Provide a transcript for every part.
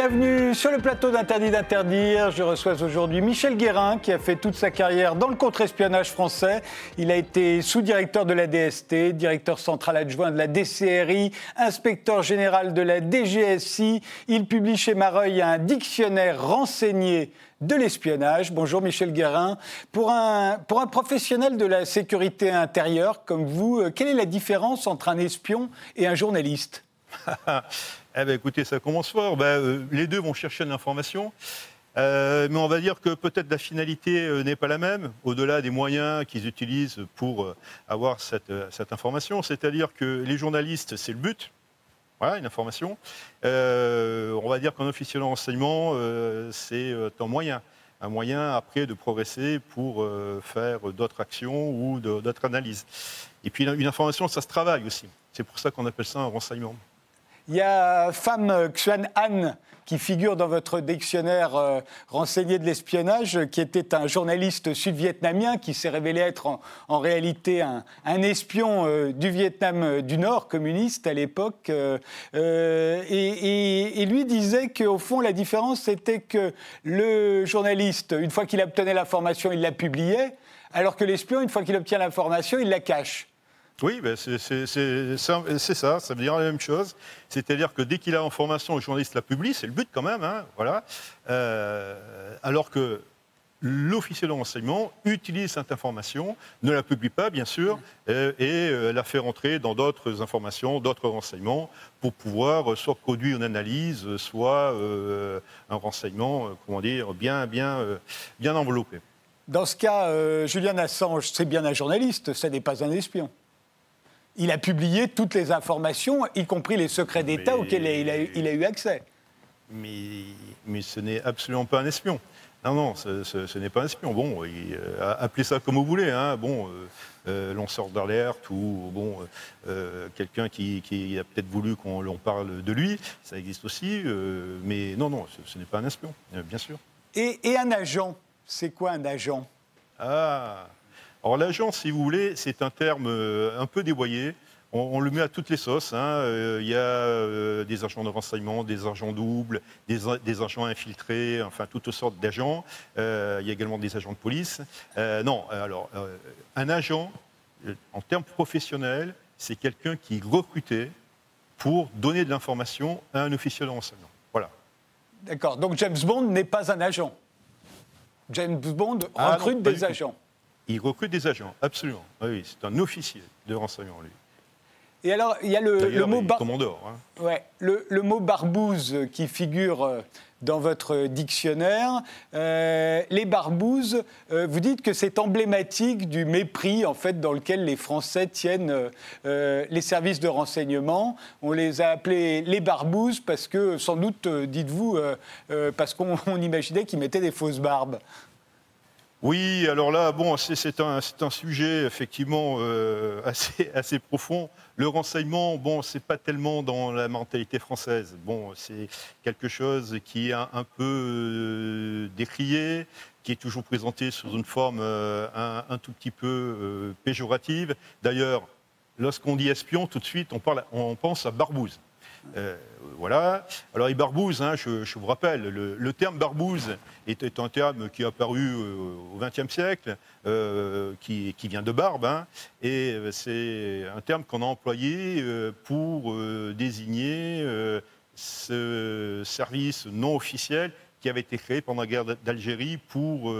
Bienvenue sur le plateau d'Interdit d'interdire. Je reçois aujourd'hui Michel Guérin qui a fait toute sa carrière dans le contre-espionnage français. Il a été sous-directeur de la DST, directeur central adjoint de la DCRI, inspecteur général de la DGSI. Il publie chez Mareuil un dictionnaire renseigné de l'espionnage. Bonjour Michel Guérin. Pour un, pour un professionnel de la sécurité intérieure comme vous, euh, quelle est la différence entre un espion et un journaliste? Eh bien, écoutez, ça commence fort. Ben, euh, les deux vont chercher de l'information. Euh, mais on va dire que peut-être la finalité euh, n'est pas la même, au-delà des moyens qu'ils utilisent pour avoir cette, information. C'est-à-dire que les journalistes, c'est le but. Voilà, une information. on va dire qu'un officier de renseignement, c'est un moyen. Un moyen après de progresser pour faire d'autres actions ou d'autres analyses. Et puis une information, ça se travaille aussi. C'est pour ça qu'on appelle ça un renseignement. Il y a femme Xuan Han qui figure dans votre dictionnaire euh, renseigné de l'espionnage, qui était un journaliste sud-vietnamien qui s'est révélé être en, réalité un, espion euh, du Vietnam euh, du Nord, communiste à l'époque. et, lui disait qu'au fond, la différence, c'était que le journaliste, une fois qu'il obtenait l'information, il la publiait, alors que l'espion, une fois qu'il obtient l'information, il la cache. Oui, ben c'est ça, ça veut dire la même chose. C'est-à-dire que dès qu'il a l'information, le journaliste la publie, c'est le but quand même, hein, voilà. Euh, alors que l'officier de renseignement utilise cette information, ne la publie pas, bien sûr, et, euh, la fait rentrer dans d'autres informations, d'autres renseignements, pour pouvoir soit produire une analyse, soit euh, un renseignement, comment dire, bien, bien, bien enveloppé. Dans ce cas, Julian Assange, c'est bien un journaliste, ce n'est pas un espion il a publié toutes les informations, y compris les secrets d'État auxquels il a, eu accès. Mais, mais ce n'est absolument pas un espion. Non, non, ce, n'est pas un espion. Bon, euh, appelez ça comme vous voulez. Hein. Bon, euh, euh, lanceur d'alerte ou bon, quelqu'un qui, a peut-être voulu qu'on parle de lui, ça existe aussi. mais non, non, ce, n'est pas un espion, bien sûr. Et, et un agent, c'est quoi un agent? Ah, alors l'agent, si vous voulez, c'est un terme euh, un peu dévoyé. On, le met à toutes les sauces. Hein. Euh, il y a euh, des agents de renseignement, des agents doubles, des, agents infiltrés, enfin toutes sortes d'agents. il y a également des agents de police. non, alors un agent, en termes professionnels, c'est quelqu'un qui est recruté pour donner de l'information à un officier de renseignement. Voilà. D'accord. Donc James Bond n'est pas un agent. James Bond ah recrute des agents. Il recrute des agents, absolument. Oui, c'est un officier de renseignement, lui. Et alors, il y a le, mot hein. ouais, le, mot barbouze qui figure euh, dans votre dictionnaire. Euh, les barbouzes, euh, vous dites que c'est emblématique du mépris en fait dans lequel les Français tiennent les services de renseignement. On les a appelés les barbouzes parce que, sans doute, dites-vous, parce qu'on imaginait qu'ils mettaient des fausses barbes. Oui, alors là, bon, c'est un, sujet effectivement euh, assez, profond. Le renseignement, bon, c'est pas tellement dans la mentalité française. Bon, c'est quelque chose qui est un, peu euh, décrié, qui est toujours présenté sous une forme euh, un, tout petit peu péjorative. D'ailleurs, lorsqu'on dit espion, tout de suite, on, on pense à barbouze. Euh, voilà. Alors, il barbouze, hein, je, vous rappelle, le, terme barbouze est, un terme qui est apparu euh, au XXe siècle, euh, qui, vient de barbe, hein, et c'est un terme qu'on a employé pour désigner ce service non officiel qui avait été créé pendant la guerre d'Algérie pour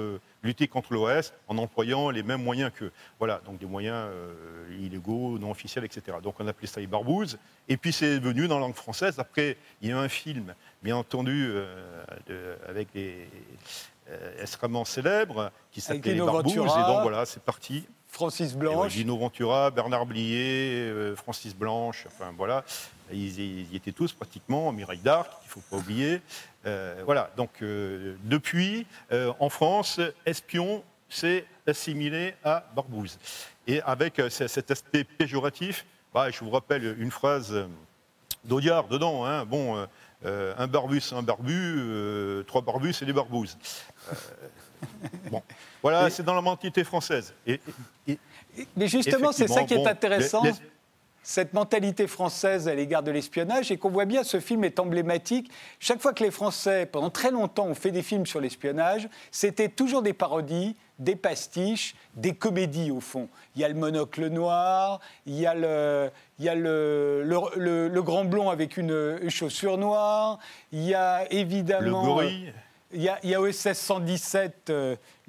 lutter contre l'OS en employant les mêmes moyens qu'eux. Voilà, donc des moyens euh, illégaux, non officiels, etc. Donc on appelait ça les barbouzes. Et puis c'est venu dans la langue française. Après, il y a un film, bien entendu, euh, avec des euh, extrêmement célèbres, qui s'appelait Les Barbouzes. Et donc voilà, c'est parti. Francis Blanche. Dino Ventura, Bernard Blier, Francis Blanche, enfin voilà. Ils, y étaient tous pratiquement, Mireille d'Arc, il ne faut pas oublier. Euh, voilà, donc euh, depuis, euh, en France, espion, c'est assimilé à barbouze. Et avec cet aspect péjoratif, bah, je vous rappelle une phrase d'Audiard dedans, hein, bon, un barbu c'est un barbu, trois barbus c'est des barbouzes. bon, voilà, c'est dans la mentalité française. mais justement, c'est ça qui est intéressant. Cette mentalité française à l'égard de l'espionnage et qu'on voit bien, ce film est emblématique. Chaque fois que les Français, pendant très longtemps, ont fait des films sur l'espionnage, c'était toujours des parodies, des pastiches, des comédies au fond. Il y a le monocle noir, il y a le, il y a le, le, grand blond avec une chaussure noire, il y a évidemment... Le gorille il y, a, OSS 117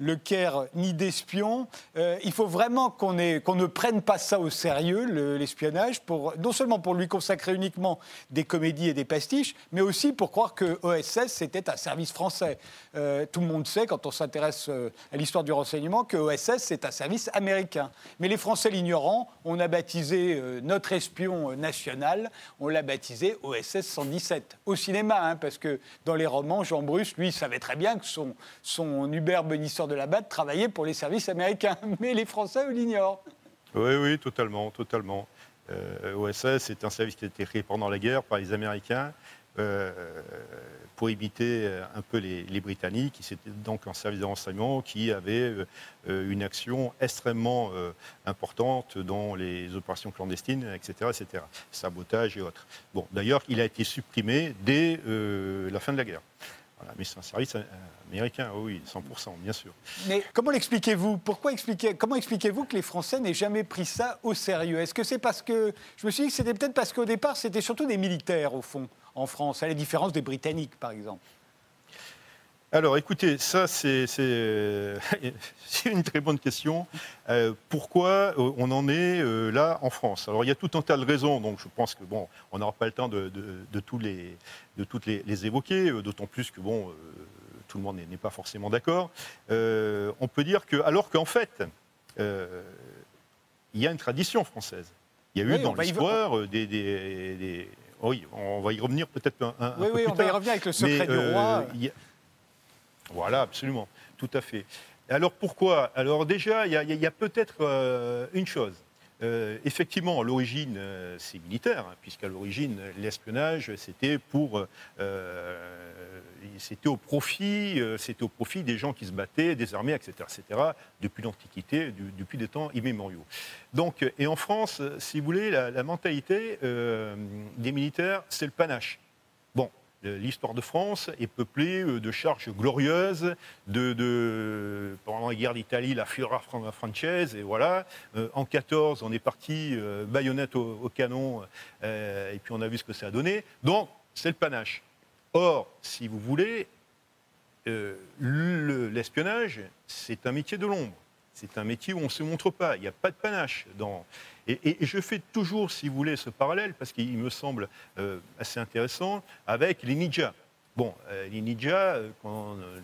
le Caire ni d'espions. Euh, il faut vraiment qu'on ne prenne pas ça au sérieux, l'espionnage, non seulement pour lui consacrer uniquement des comédies et des pastiches, mais aussi pour croire que OSS c'était un service français. Euh, tout le monde sait, quand on s'intéresse euh, à l'histoire du renseignement, que OSS c'est un service américain. Mais les Français l'ignorant, on a baptisé notre espion national, on l'a baptisé OSS 117 au cinéma, hein, parce que dans les romans, Jean Bruce, lui, savait très bien que son, son Hubert Bonisseur de la BAT travailler pour les services américains. Mais les Français, l'ignorent. Oui, oui, totalement, totalement. Euh, OSS est un service qui a été créé pendant la guerre par les Américains euh, pour imiter un peu les, Britanniques, qui c'était donc un service de renseignement qui avait euh, une action extrêmement importante dans les opérations clandestines, etc., etc., sabotage et autres. Bon, d'ailleurs, il a été supprimé dès la fin de la guerre mais c'est un service euh, américain, oui, 100%, bien sûr. Mais comment l'expliquez-vous? Pourquoi expliquez, Comment expliquez-vous que les Français n'aient jamais pris ça au sérieux? Est-ce que c'est parce que... Je me suis dit que c'était peut-être parce qu'au départ, c'était surtout des militaires, au fond, en France, à la différence des Britanniques, par exemple. Alors écoutez, ça c'est une très bonne question. Euh, pourquoi euh, on en est euh, là en France? Alors il y a tout un tas de raisons, donc je pense que bon, on n'aura pas le temps de, tous les, de toutes les, évoquer, d'autant plus que bon, tout le monde n'est pas forcément d'accord. on peut dire que, alors qu'en fait, il y a une tradition française. Il y a eu dans l'histoire des, Oui, on va y revenir peut-être un, un, oui, peu oui, on va y revenir avec le secret du roi. Voilà, absolument, tout à fait. Alors pourquoi? Alors déjà, il y a, peut-être euh, une chose. Euh, effectivement, à l'origine, euh, c'est militaire, hein, puisqu'à l'origine, l'espionnage, c'était pour, c'était au profit, c'était au profit des gens qui se battaient, des armées, etc., etc., depuis l'Antiquité, depuis des temps immémoriaux. Donc, et en France, si vous voulez, la mentalité des militaires, c'est le panache. L'histoire de France est peuplée euh, de charges glorieuses, de, pendant la guerre d'Italie, la Fiora Française, et voilà. Euh, en 14, on est parti euh, baïonnette au, canon, et puis on a vu ce que ça a donné. Donc, c'est le panache. Or, si vous voulez, l'espionnage, c'est un métier de l'ombre. C'est un métier où on ne se montre pas. Il n'y a pas de panache dans. Et, je fais toujours, si vous voulez, ce parallèle, parce qu'il me semble euh, assez intéressant, avec les ninjas. Bon, euh, les ninjas, euh,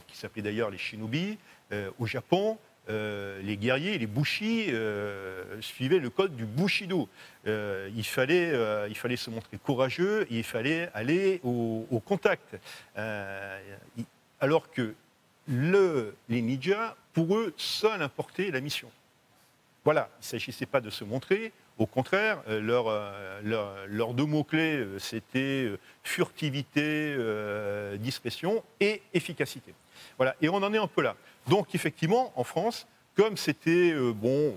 qui s'appelaient d'ailleurs les shinobi, au Japon, les guerriers, les bushi, suivaient le code du bushido. il, fallait, il fallait se montrer courageux, il fallait aller au, contact. alors que le, les ninjas, pour eux, seuls importaient la mission. Voilà, il ne s'agissait pas de se montrer. Au contraire, euh, leurs leur, deux mots-clés, euh, c'était euh, furtivité, discrétion et efficacité. Voilà, et on en est un peu là. Donc, effectivement, en France, comme c'était, bon,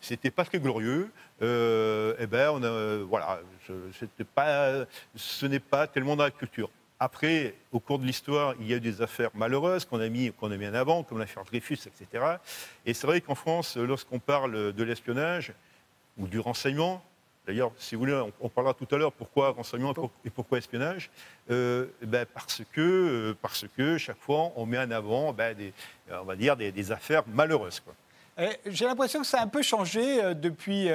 c'était pas très glorieux, eh ben, voilà, ce n'est pas tellement dans la culture. Après, au cours de l'histoire, il y a eu des affaires malheureuses qu'on a mis, qu'on a mis en avant, comme l'affaire Dreyfus, etc. Et c'est vrai qu'en France, lorsqu'on parle de l'espionnage ou du renseignement, d'ailleurs, si vous voulez, on, parlera tout à l'heure pourquoi renseignement et pourquoi espionnage, euh, ben parce, que, euh, parce que chaque fois, on met en avant, ben, des, on va dire, des, affaires malheureuses. Euh, j'ai l'impression que ça a un peu changé depuis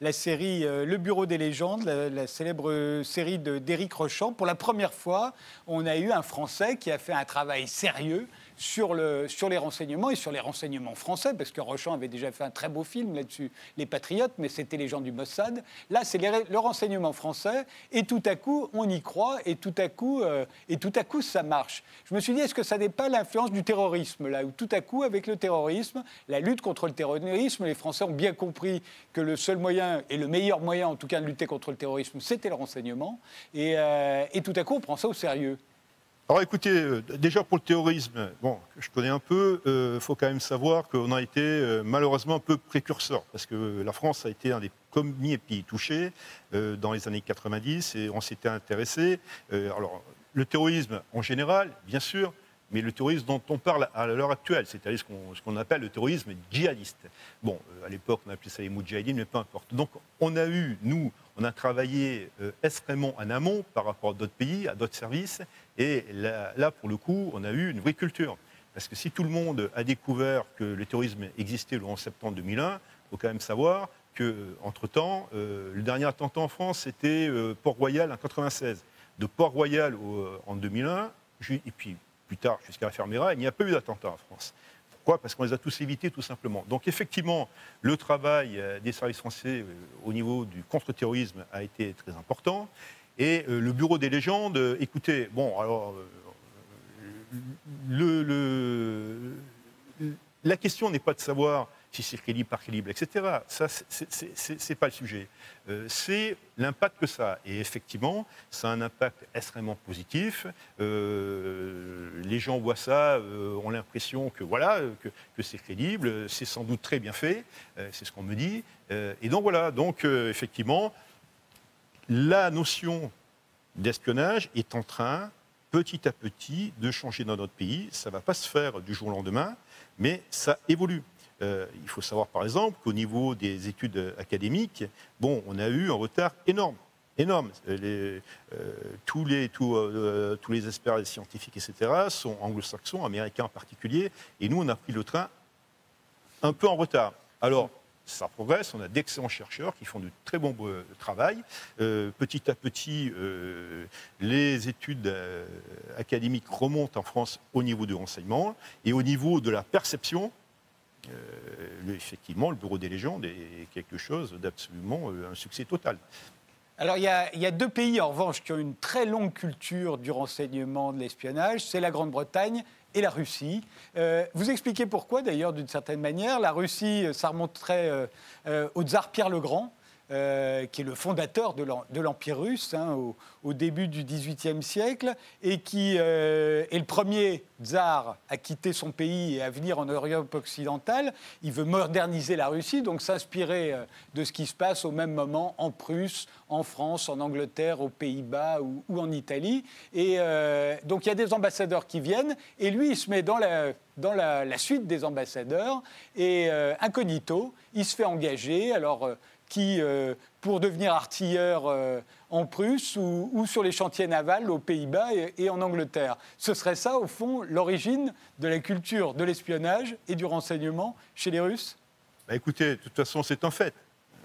la série Le Bureau des légendes, la, célèbre série d'Éric Rochant. Pour la première fois, on a eu un Français qui a fait un travail sérieux sur, le, sur les renseignements et sur les renseignements français, parce que Rochon avait déjà fait un très beau film là-dessus, Les Patriotes, mais c'était les gens du Mossad. Là, c'est le renseignement français, et tout à coup, on y croit, et tout à coup, euh, et tout à coup ça marche. Je me suis dit, est-ce que ça n'est pas l'influence du terrorisme, là, où tout à coup, avec le terrorisme, la lutte contre le terrorisme, les Français ont bien compris que le seul moyen, et le meilleur moyen en tout cas de lutter contre le terrorisme, c'était le renseignement, et, euh, et tout à coup, on prend ça au sérieux. Alors écoutez, euh, déjà pour le terrorisme, bon, je connais un peu, il euh, faut quand même savoir qu'on a été euh, malheureusement un peu précurseur, parce que la France a été un des premiers pays touchés dans les années 90 et on s'était intéressé. alors, le terrorisme en général, bien sûr, mais le terrorisme dont on parle à l'heure actuelle, c'est-à-dire ce qu'on appelle le terrorisme djihadiste. Bon, euh, à l'époque, on appelait ça les moudjahidines, mais peu importe. Donc, on a eu, nous, on a travaillé euh, extrêmement en amont par rapport à d'autres pays, à d'autres services, et là, pour le coup, on a eu une vraie culture. Parce que si tout le monde a découvert que le terrorisme existait le 11 septembre 2001, il faut quand même savoir qu'entre-temps, euh, le dernier attentat en France, c'était Port-Royal en 1996. De Port-Royal en 2001, et puis plus tard jusqu'à la Fermera, il n'y a pas eu d'attentat en France. Pourquoi? Parce qu'on les a tous évités tout simplement. Donc effectivement, le travail euh, des services français euh, au niveau du contre-terrorisme a été très important. Et euh, le Bureau des légendes, écoutez, bon, alors, le, la question n'est pas de savoir si c'est crédible, par crédible, etc. Ça, c'est pas le sujet. Euh, c'est l'impact que ça a. Et effectivement, ça a un impact extrêmement positif. Euh, les gens voient ça, euh, ont l'impression que voilà, que, c'est crédible. C'est sans doute très bien fait. c'est ce qu'on me dit. et donc voilà. Donc effectivement, la notion d'espionnage est en train, petit à petit, de changer dans notre pays. Ça ne va pas se faire du jour au lendemain, mais ça évolue. Euh, il faut savoir par exemple qu'au niveau des études académiques, bon, on a eu un retard énorme. Énorme. Euh, tous, les, euh, tous les experts, scientifiques, etc., sont anglo-saxons, américains en particulier, et nous, on a pris le train un peu en retard. Alors, ça progresse, on a d'excellents chercheurs qui font de très bon travail. petit à petit, les études académiques remontent en France au niveau du renseignement et au niveau de la perception euh, effectivement, le Bureau des légendes est quelque chose d'absolument euh, un succès total. Alors il y, a, deux pays en revanche qui ont une très longue culture du renseignement, de l'espionnage, c'est la Grande-Bretagne et la Russie. Euh, vous expliquez pourquoi d'ailleurs d'une certaine manière. La Russie, ça remonterait au tsar Pierre le Grand. Euh, qui est le fondateur de l'Empire russe hein, au, début du XVIIIe siècle, et qui euh, est le premier tsar à quitter son pays et à venir en Europe occidentale. Il veut moderniser la Russie, donc s'inspirer euh, de ce qui se passe au même moment en Prusse, en France, en Angleterre, aux Pays-Bas ou, en Italie. Et donc il y a des ambassadeurs qui viennent, et lui, il se met dans la, suite des ambassadeurs, et incognito, il se fait engager. Alors, qui, euh, pour devenir artilleur euh, en Prusse ou, sur les chantiers navals aux Pays-Bas et, en Angleterre. Ce serait ça, au fond, l'origine de la culture de l'espionnage et du renseignement chez les Russes? Bah Écoutez, de toute façon, c'est un fait.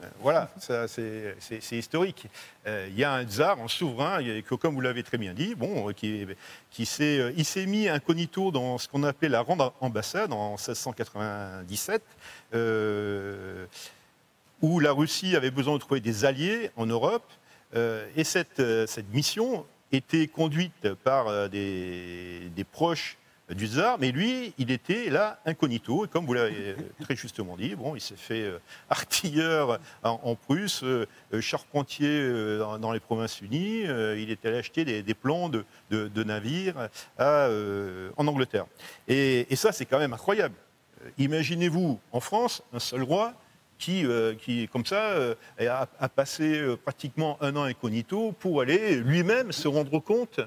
Euh, voilà, c'est historique. Il y a un tsar, un souverain, comme vous l'avez très bien dit, bon, qui, qui s'est, il s'est mis incognito dans ce qu'on appelait la grande ambassade en 1697 où la Russie avait besoin de trouver des alliés en Europe. Euh, et cette, euh, cette, mission était conduite par euh, des, proches du tsar, mais lui, il était là incognito. Et comme vous l'avez très justement dit, bon, il s'est fait artilleur en, Prusse, charpentier dans, les provinces unies. il est allé acheter des, plans de, de, navires en Angleterre. Et, et ça, c'est quand même incroyable. Imaginez-vous, en France, un seul roi qui, euh, qui comme ça, euh, a, passé euh, pratiquement un an incognito pour aller lui-même se rendre compte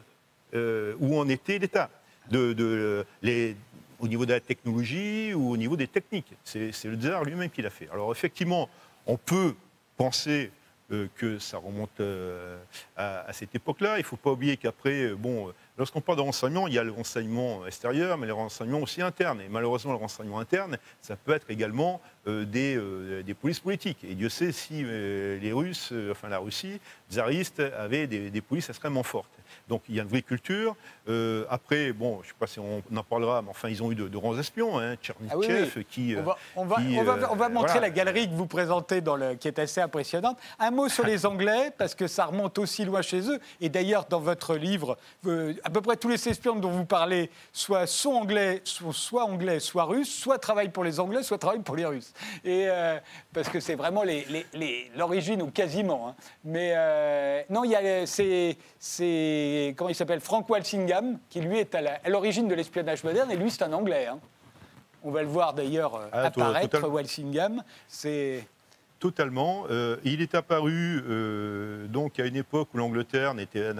où en était l'État, au niveau de la technologie ou au niveau des techniques. C'est le tsar lui-même qui l'a fait. Alors effectivement, on peut penser que ça remonte à, cette époque-là. Il ne faut pas oublier qu'après, bon, Lorsqu'on parle de renseignement, il y a le renseignement extérieur, mais le renseignement aussi interne. Et malheureusement, le renseignement interne, ça peut être également euh, des, euh, des, polices politiques. Et Dieu sait si euh, les Russes, enfin la Russie, tsariste, avaient des, des polices extrêmement fortes. Donc il y a une vraie culture. Euh, après, bon, je ne sais pas si on en parlera, mais enfin, ils ont eu de, grands espions, hein, ah qui. On va, on va, on va, on va euh, montrer la galerie que vous présentez, dans le, qui est assez impressionnante. Un mot sur les Anglais, parce que ça remonte aussi loin chez eux. Et d'ailleurs, dans votre livre, euh, à peu près tous les espions dont vous parlez, soit sont anglais, soit, anglais, soit russes, soit travaillent pour les Anglais, soit travaillent pour les Russes. Et, parce que c'est vraiment l'origine, ou quasiment. Hein. Mais non, il y a. C'est, comment il s'appelle, Frank Walsingham, qui lui est à l'origine de l'espionnage moderne, et lui c'est un Anglais. Hein. On va le voir d'ailleurs euh, ah, apparaître, Walsingham. C'est... Totalement. Euh, il est apparu euh, donc à une époque où l'Angleterre n'était,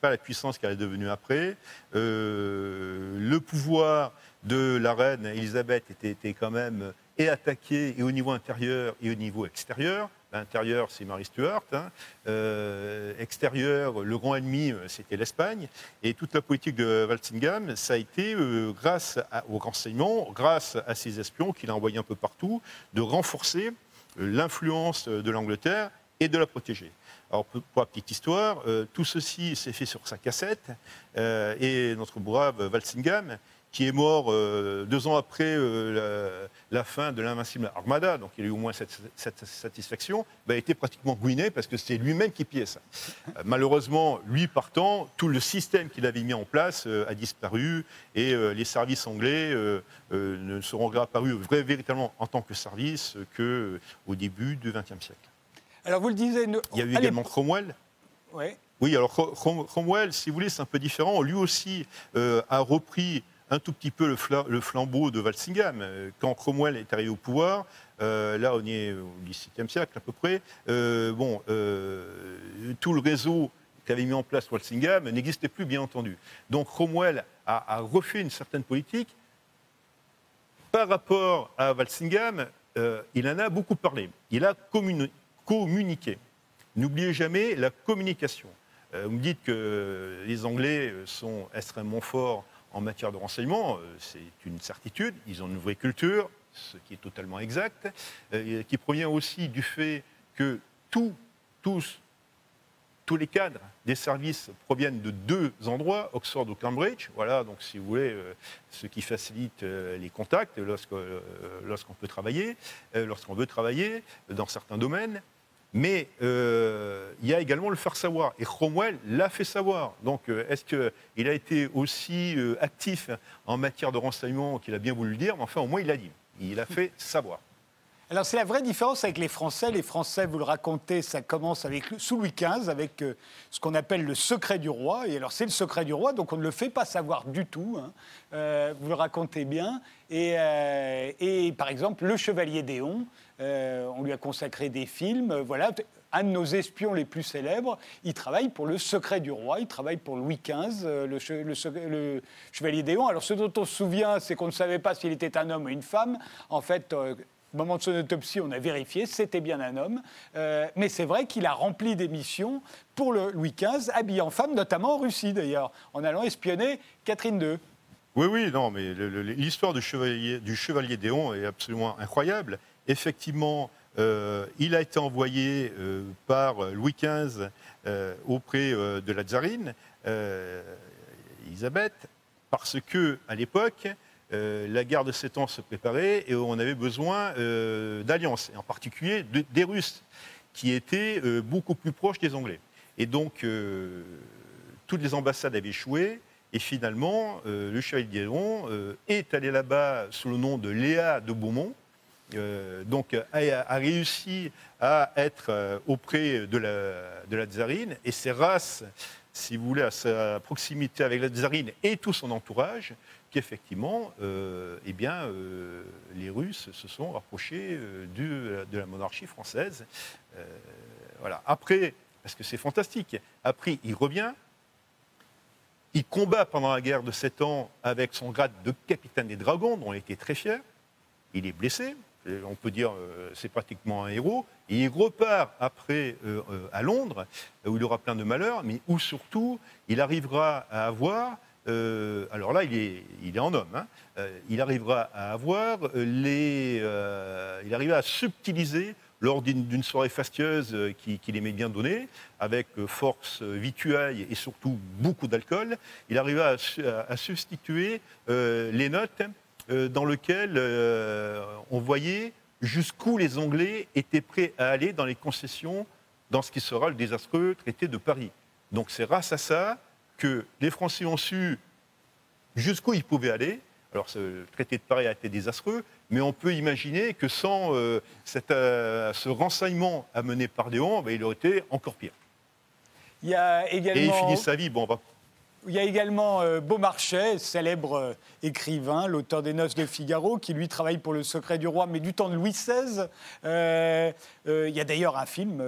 pas la puissance qu'elle est devenue après. le pouvoir de la reine Elisabeth était, était, quand même et attaqué et au niveau intérieur et au niveau extérieur. Intérieur, c'est Marie Stuart. Hein. Euh, extérieur, le grand ennemi, euh, c'était l'Espagne. Et toute la politique de Walsingham, ça a été, euh, grâce au renseignement, grâce à ces espions qu'il a envoyés un peu partout, de renforcer l'influence de l'Angleterre et de la protéger. Alors, petite histoire, tout ceci s'est fait sur sa cassette. et notre brave Walsingham, qui est mort euh, deux ans après euh, la, fin de l'invincible Armada, donc il a eu au moins cette, satisfaction, bah, a été pratiquement ruiné parce que c'est lui-même qui pillait ça. Euh, malheureusement, lui partant, tout le système qu'il avait mis en place a disparu et les services anglais ne seront réapparus véritablement en tant que service qu'au début du XXe siècle. Alors vous le disiez... Il y a eu également Cromwell. Oui. Oui, alors Cromwell, si vous voulez, c'est un peu différent. Lui aussi a repris un tout petit peu le, flambeau de Walsingham. Euh, quand Cromwell est arrivé au pouvoir, euh, là on est au XVIIe siècle à peu près, euh, bon, tout le réseau qu'avait mis en place Walsingham n'existait plus, bien entendu. Donc Cromwell a, refait une certaine politique. Par rapport à Walsingham, il en a beaucoup parlé. Il a communiqué. N'oubliez jamais la communication. vous me dites que les Anglais sont extrêmement forts en matière de renseignement, euh, c'est une certitude. Ils ont une vraie culture, ce qui est totalement exact, euh, qui provient aussi du fait que tous, tous, tous les cadres des services proviennent de deux endroits, Oxford ou Cambridge. Voilà, donc si vous voulez, euh, ce qui facilite les contacts lorsqu'on peut travailler, lorsqu'on veut travailler dans certains domaines. Mais euh, il y a également le faire savoir. Et Cromwell l'a fait savoir. Donc, euh, est-ce qu'il a été aussi euh, actif en matière de renseignement qu'il a bien voulu le dire? Mais enfin, au moins, il l'a dit. Il a fait savoir. Alors c'est la vraie différence avec les Français. Les Français, vous le racontez, ça commence avec sous Louis XV avec ce qu'on appelle le secret du roi. Et alors c'est le secret du roi, donc on ne le fait pas savoir du tout. Hein. vous le racontez bien. Et, et, par exemple, le chevalier Déon, euh, on lui a consacré des films. Voilà, un de nos espions les plus célèbres, il travaille pour le secret du roi, il travaille pour Louis XV, euh, le, chevalier d'Éon. Alors ce dont on se souvient, c'est qu'on ne savait pas s'il était un homme ou une femme. En fait, euh, au moment de son autopsie, on a vérifié, c'était bien un homme. mais c'est vrai qu'il a rempli des missions pour le Louis XV, habillé en femme, notamment en Russie d'ailleurs, en allant espionner Catherine II. Oui, oui, non, mais l'histoire du chevalier, Déon est absolument incroyable effectivement, euh, il a été envoyé euh, par Louis XV euh, auprès de la tsarine, Elisabeth, parce que à l'époque, la guerre de Sept ans se préparait et on avait besoin d'alliances, en particulier des Russes, qui étaient beaucoup plus proches des Anglais. Et donc, toutes les ambassades avaient échoué. Et finalement, le chevalier Guéron est allé là-bas sous le nom de Léa de Beaumont, euh, donc, a, réussi à être euh, auprès de la, de la tsarine et c'est grâce, si vous voulez, à sa proximité avec la tsarine et tout son entourage qu'effectivement, euh, eh bien, les Russes se sont rapprochés de la monarchie française. voilà. Après, parce que c'est fantastique, après, il revient, il combat pendant la guerre de Sept ans avec son grade de capitaine des dragons, dont il était très fier. Il est blessé, on peut dire euh, c'est pratiquement un héros. Et il repart après euh, euh, à Londres, où il aura plein de malheurs, mais où surtout il arrivera à avoir, alors là il est, en homme, hein, il arrivera à avoir les, il arrivera à subtiliser lors d'une soirée fastueuse qu'il aimait bien donner, avec force vituaille et surtout beaucoup d'alcool, il arriva à substituer les notes euh, dans lequel euh, on voyait jusqu'où les Anglais étaient prêts à aller dans les concessions dans ce qui sera le désastreux traité de Paris. Donc c'est grâce à ça que les Français ont su jusqu'où ils pouvaient aller. Alors ce traité de Paris a été désastreux, mais on peut imaginer que sans euh, ce renseignement amené par Léon, ben, il aurait été encore pire. Il y a également... Et il finit sa vie, bon, il y a également euh, Beaumarchais, célèbre euh, écrivain, l'auteur des Noces de Figaro, qui lui travaille pour le secret du roi, mais du temps de Louis XVI. Euh, il y a d'ailleurs un film,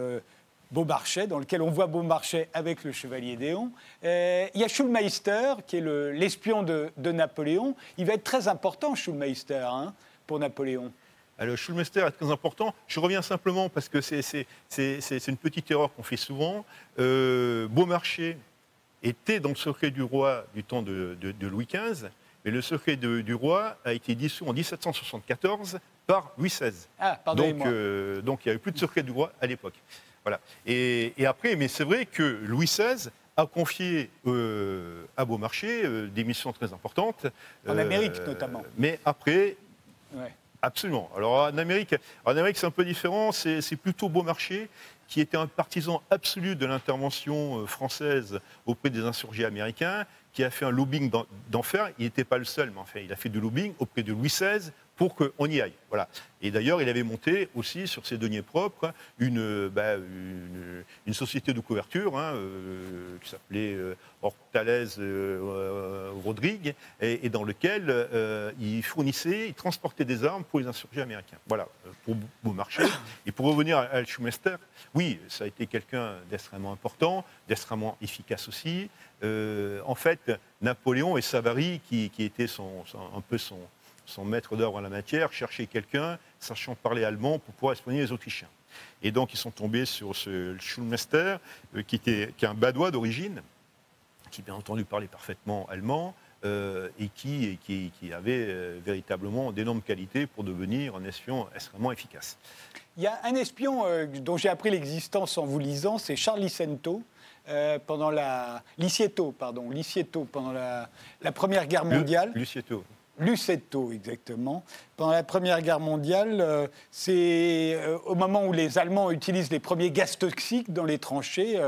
Beaumarchais, dans lequel on voit Beaumarchais avec le chevalier Déon. il y a Schulmeister, qui est l'espion de, Napoléon. Il va être très important, Schulmeister, hein, pour Napoléon. Alors, Schulmeister est très important. Je reviens simplement parce que c'est une petite erreur qu'on fait souvent. Beaumarchais était dans le secret du roi du temps de, Louis XV, mais le secret du roi a été dissous en 1774 par Louis XVI. Ah, donc, euh, donc il n'y avait plus de secret du roi à l'époque. Voilà. Et, après, mais c'est vrai que Louis XVI a confié euh, à Beaumarchais euh, des missions très importantes. En Amérique notamment. Mais après, absolument. Alors en Amérique, en Amérique c'est un peu différent, c'est plutôt Beaumarchais qui était un partisan absolu de l'intervention euh, française auprès des insurgés américains, qui a fait un lobbying d'enfer. Il n'était pas le seul, mais enfin, il a fait du lobbying auprès de Louis XVI pour qu'on y aille. Voilà. Et d'ailleurs, il avait monté aussi sur ses deniers propres une, bah, une, société de couverture hein, euh, qui s'appelait euh, Hortalez euh, et, dans lequel il fournissait, il transportait des armes pour les insurgés américains. Voilà, pour Beaumarchais. Et pour revenir à Schumester, oui, ça a été quelqu'un d'extrêmement important, d'extrêmement efficace aussi. en fait, Napoléon et Savary, qui, qui était son, un peu son, son maître d'œuvre en la matière, cherchait quelqu'un sachant parler allemand pour pouvoir espionner les Autrichiens. Et donc ils sont tombés sur ce Schulmeister, euh, qui, était, qui est un badois d'origine, qui bien entendu parlait parfaitement allemand, euh, et, qui, qui, avait euh, véritablement d'énormes qualités pour devenir un espion extrêmement efficace. Il y a un espion dont j'ai appris l'existence en vous lisant, c'est Charles Licento. pendant la Licietto, pardon, Licietto pendant la, la Première Guerre mondiale. Lucietto. Lucetto, exactement. Pendant la Première Guerre mondiale, euh, c'est euh, au moment où les Allemands utilisent les premiers gaz toxiques dans les tranchées.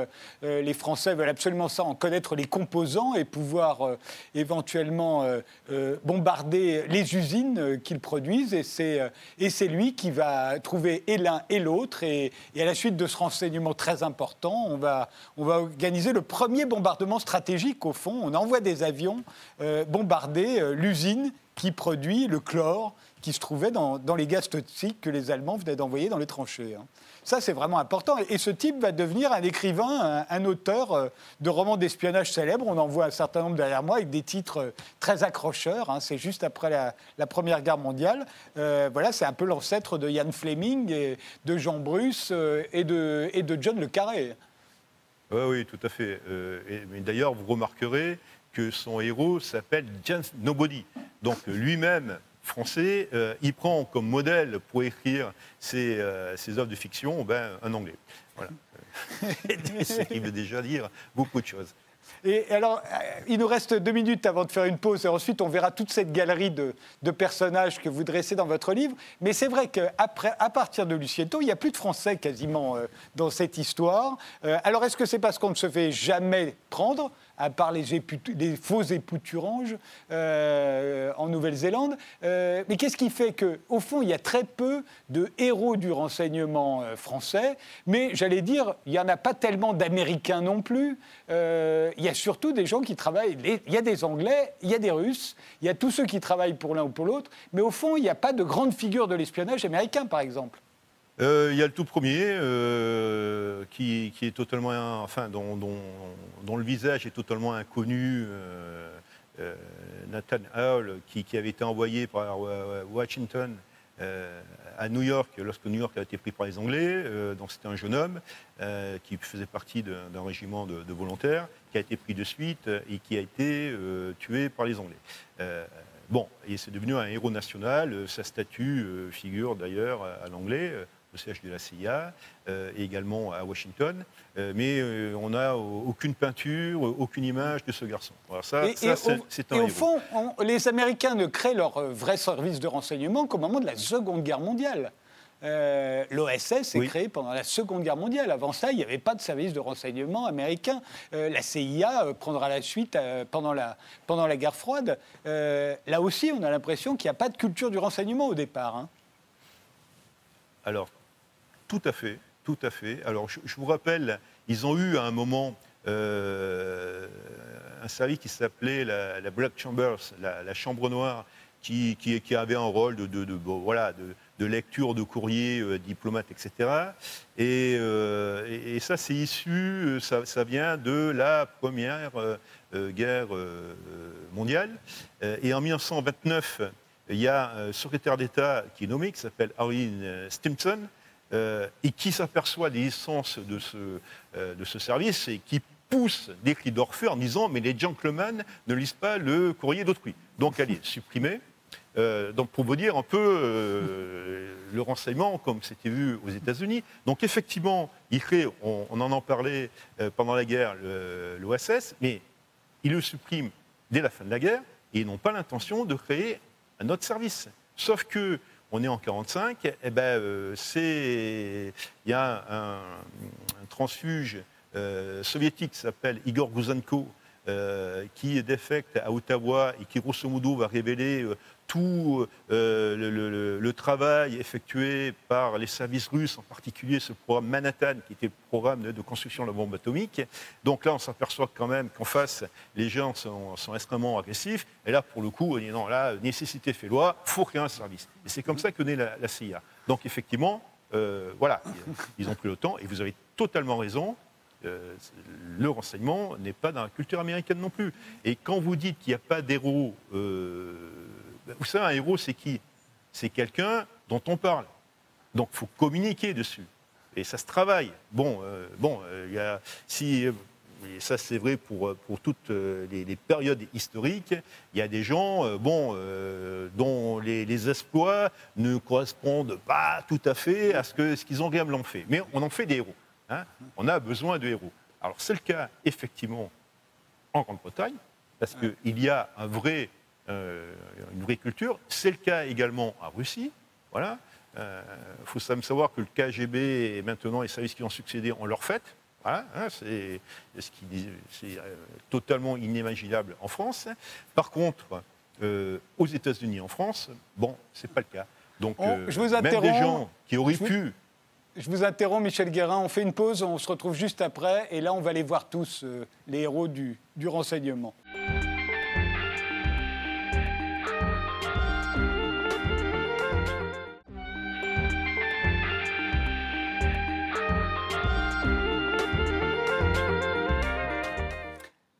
Euh, les Français veulent absolument ça, en connaître les composants et pouvoir éventuellement bombarder les usines qu'ils produisent. Et c'est lui qui va trouver et l'un et l'autre. Et, à la suite de ce renseignement très important, on va, on va organiser le premier bombardement stratégique, au fond. On envoie des avions bombarder l'usine qui produit le chlore qui se trouvait dans, les gaz toxiques que les Allemands venaient d'envoyer dans les tranchées. Hein. Ça, c'est vraiment important. Et ce type va devenir un écrivain, un, auteur euh, de romans d'espionnage célèbres. On en voit un certain nombre derrière moi avec des titres euh, très accrocheurs. Hein. C'est juste après la, Première Guerre mondiale. Euh, voilà, c'est un peu l'ancêtre de Ian Fleming, et de Jean Bruce et, de, et de John Le Carré. Oui, oui, tout à fait. mais d'ailleurs, vous remarquerez que son héros s'appelle James Nobody. Donc lui-même, français, euh, il prend comme modèle pour écrire ses, euh, ses œuvres de fiction ben, un anglais. Voilà. Ce qui veut déjà dire beaucoup de choses. Et alors, euh, il nous reste deux minutes avant de faire une pause, et ensuite on verra toute cette galerie de, personnages que vous dressez dans votre livre. Mais c'est vrai qu'à partir de Lucietto, il n'y a plus de Français quasiment dans cette histoire. alors, est-ce que c'est parce qu'on ne se fait jamais prendre à part les, faux épouturanges euh, en Nouvelle-Zélande. Euh, mais qu'est-ce qui fait qu'au fond, il y a très peu de héros du renseignement euh, français, mais j'allais dire, il n'y en a pas tellement d'Américains non plus. il y a surtout des gens qui travaillent, il y a des Anglais, il y a des Russes, il y a tous ceux qui travaillent pour l'un ou pour l'autre, mais au fond, il n'y a pas de grande figure de l'espionnage américain, par exemple. Euh, il y a le tout premier euh, qui, est totalement, enfin, dont, le visage est totalement inconnu. Euh, Nathan Howell, qui, avait été envoyé par Washington à New York lorsque New York a été pris par les Anglais. donc c'était un jeune homme qui faisait partie d'un régiment de, volontaires, qui a été pris de suite et qui a été tué par les Anglais. Bon, et c'est devenu un héros national. Sa statue figure d'ailleurs à l'anglais au siège de la CIA euh, et également à Washington. Euh, mais euh, on n'a aucune peinture, aucune image de ce garçon. ça, c'est un Et au fond, les Américains ne créent leur vrai service de renseignement qu'au moment de la Seconde Guerre mondiale. L'OSS est créé pendant la Seconde Guerre mondiale. Avant ça, il n'y avait pas de service de renseignement américain. la CIA prendra la suite pendant, la, pendant la guerre froide. là aussi, on a l'impression qu'il n'y a pas de culture du renseignement au départ. Hein. Alors, tout à fait, tout à fait. Alors, je, vous rappelle, ils ont eu à un moment un service qui s'appelait la, Black Chambers, la, chambre noire, qui, avait un rôle de, voilà, de, lecture de courriers diplomates, etc. Et, et, ça, c'est issu, ça, ça, vient de la première guerre mondiale. et en 1929, il y a un secrétaire d'État qui est nommé, qui s'appelle Harry Stimson, euh, et qui s'aperçoit des licences de ce, euh, de ce service et qui pousse des cris d'orfeu en disant mais les gentlemen ne lisent pas le courrier d'autrui. Donc elle est supprimée. Euh, donc pour vous dire un peu le renseignement comme c'était vu aux États-Unis. Donc effectivement, il crée, on, en en parlait pendant la guerre, l'OSS, mais il le supprime dès la fin de la guerre et ils n'ont pas l'intention de créer un autre service. Sauf que on est en 45, et eh ben, euh, il y a un, transfuge euh, soviétique qui s'appelle Igor Guzanko, euh, qui défecte à Ottawa et qui, grosso modo, va révéler tout euh, le, travail effectué par les services russes, en particulier ce programme Manhattan, qui était le programme de, construction de la bombe atomique. Donc là, on s'aperçoit quand même qu'en face, les gens sont, extrêmement agressifs. Et là, pour le coup, on dit non, là, nécessité fait loi, il faut créer un service. Et c'est comme ça que naît la, CIA. Donc effectivement, euh, voilà, ils ont pris le temps, et vous avez totalement raison. Euh, le renseignement n'est pas dans la culture américaine non plus. Et quand vous dites qu'il n'y a pas d'héros ben, vous savez, un héros, c'est qui? C'est quelqu'un dont on parle. Donc, il faut communiquer dessus. Et ça se travaille. Bon, euh, bon, euh, y a, si, et ça c'est vrai pour, pour toutes euh, les, périodes historiques, il y a des gens bon, dont les, exploits ne correspondent pas tout à fait à ce qu'ils ce qu'ils ont réellement fait. Mais on en fait des héros. Hein. on a besoin de héros. Alors c'est le cas effectivement en Grande-Bretagne, parce qu'il y a un vrai euh, une vraie culture. C'est le cas également en Russie. Voilà. Il euh, faut savoir que le KGB et maintenant les services qui ont succédé ont leur fête. Voilà, hein, c'est ce qui c'est euh, totalement inimaginable en France. Par contre, aux États-Unis, en France, bon, c'est pas le cas. Donc, je vous même des gens qui auraient pu je vous interromps, Michel Guérin. On fait une pause, on se retrouve juste après. Et là, on va aller voir tous les héros du, du renseignement.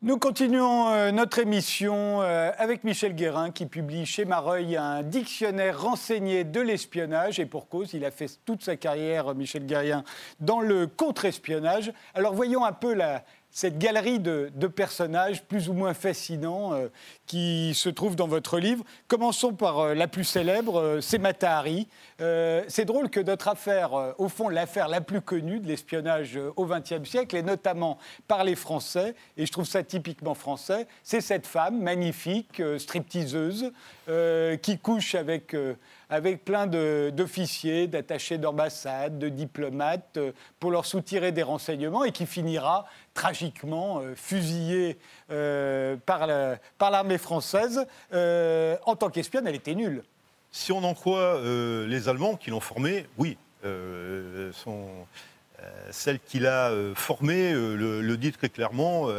Nous continuons euh, notre émission euh, avec Michel Guérin qui publie chez Mareuil un dictionnaire renseigné de l'espionnage et pour cause, il a fait toute sa carrière, Michel Guérin, dans le contre-espionnage. Alors voyons un peu la, cette galerie de, personnages plus ou moins fascinants euh, qui se trouvent dans votre livre. Commençons par euh, la plus célèbre, euh, c'est Matahari. c'est drôle que notre affaire, au fond, l'affaire la plus connue de l'espionnage au XXe siècle, et notamment par les Français, et je trouve ça typiquement français, c'est cette femme magnifique, stripteaseuse, qui couche avec avec plein d'officiers, d'attachés d'ambassade, de diplomates, euh, pour leur soutirer des renseignements et qui finira tragiquement euh, fusillée euh, par l'armée française. en tant qu'espionne, elle était nulle. Si on en croit les Allemands qui l'ont formée, oui. celle qui l'a formée le, le, dit très clairement,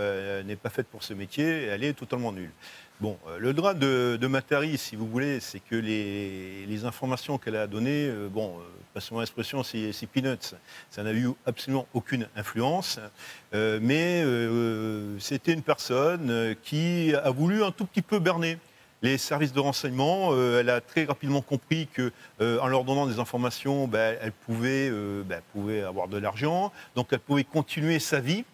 n'est pas faite pour ce métier, elle est totalement nulle. Bon, euh, le drame de, de, Matari, si vous voulez, c'est que les, informations qu'elle a données, euh, bon, euh, passons l'expression, c'est peanuts. Ça n'a eu absolument aucune influence. mais c'était une personne qui a voulu un tout petit peu berner les services de renseignement. elle a très rapidement compris que, en leur donnant des informations, ben, elle, pouvait, ben, elle pouvait avoir de l'argent, donc elle pouvait continuer sa vie.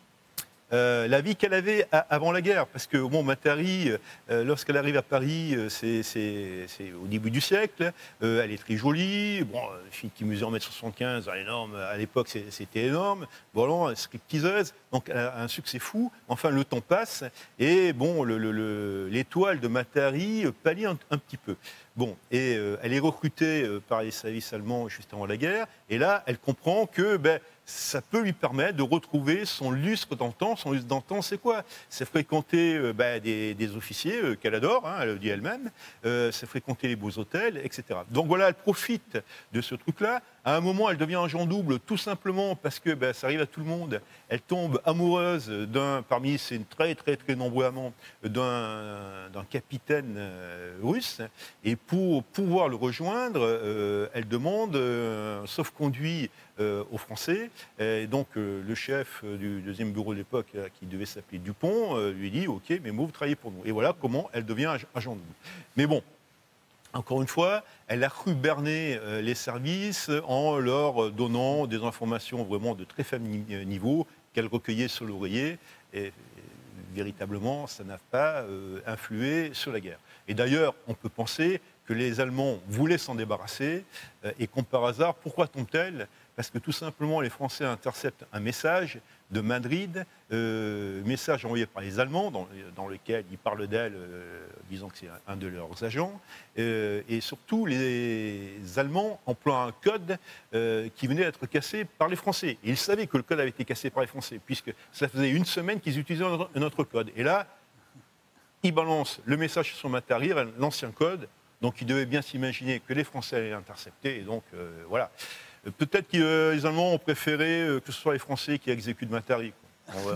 Euh, la vie qu'elle avait avant la guerre. Parce que, bon, Matari, euh, lorsqu'elle arrive à Paris, euh, c'est au début du siècle, elle est très jolie, bon, une fille qui mesure 1m75, énorme, à l'époque c'était énorme, bon, stripteaseuse, donc elle a un succès fou. Enfin, le temps passe, et bon, l'étoile de Matari pâlit un, petit peu. Bon, et elle est recrutée par les services allemands juste avant la guerre, et là, elle comprend que, ben, ça peut lui permettre de retrouver son lustre d'antan. Son lustre d'antan, c'est quoi? C'est fréquenter euh, bah, des, officiers euh, qu'elle adore, hein, elle le dit elle-même, euh, c'est fréquenter les beaux hôtels, etc. Donc voilà, elle profite de ce truc-là. À un moment, elle devient agent double tout simplement parce que ben, ça arrive à tout le monde. Elle tombe amoureuse d'un, parmi ses très très très nombreux amants, d'un, d'un capitaine euh, russe. Et pour pouvoir le rejoindre, elle demande un sauf-conduit aux Français. Donc le chef du deuxième bureau de l'époque, qui devait s'appeler Dupont, lui dit Ok, mais vous travaillez pour nous. Et voilà comment elle devient agent double. Mais bon, encore une fois, elle a cru berner euh, les services en leur donnant des informations vraiment de très faible niveau qu'elle recueillait sur l'oreiller. Et, véritablement, ça n'a pas euh, influé sur la guerre. Et d'ailleurs, on peut penser que les Allemands voulaient s'en débarrasser euh, et comme par hasard, pourquoi tombe-t-elle Parce que tout simplement, les Français interceptent un message de Madrid, euh, message envoyé par les Allemands, dans, lequel ils parlent d'elle, euh, disant que c'est un, de leurs agents, euh, et surtout les Allemands emploient un code qui venait d'être cassé par les Français. ils savaient que le code avait été cassé par les Français, puisque ça faisait une semaine qu'ils utilisaient un autre code. Et là, ils balancent le message sur matériel, l'ancien code, donc ils devaient bien s'imaginer que les Français allaient l'intercepter, et donc voilà. Peut-être que les Allemands ont préféré euh, que ce soit les Français qui exécutent Matari.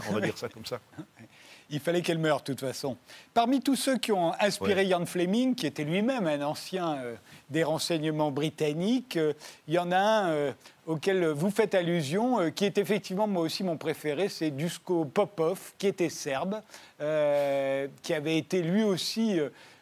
On va, dire ça comme ça. Il fallait qu'elle meure, de toute façon. Parmi tous ceux qui ont inspiré Jan Fleming, qui était lui-même un ancien euh, des renseignements britanniques, euh, il y en a un auquel vous faites allusion, qui est effectivement moi aussi mon préféré, c'est Dusko Popov, qui était serbe, qui avait été lui aussi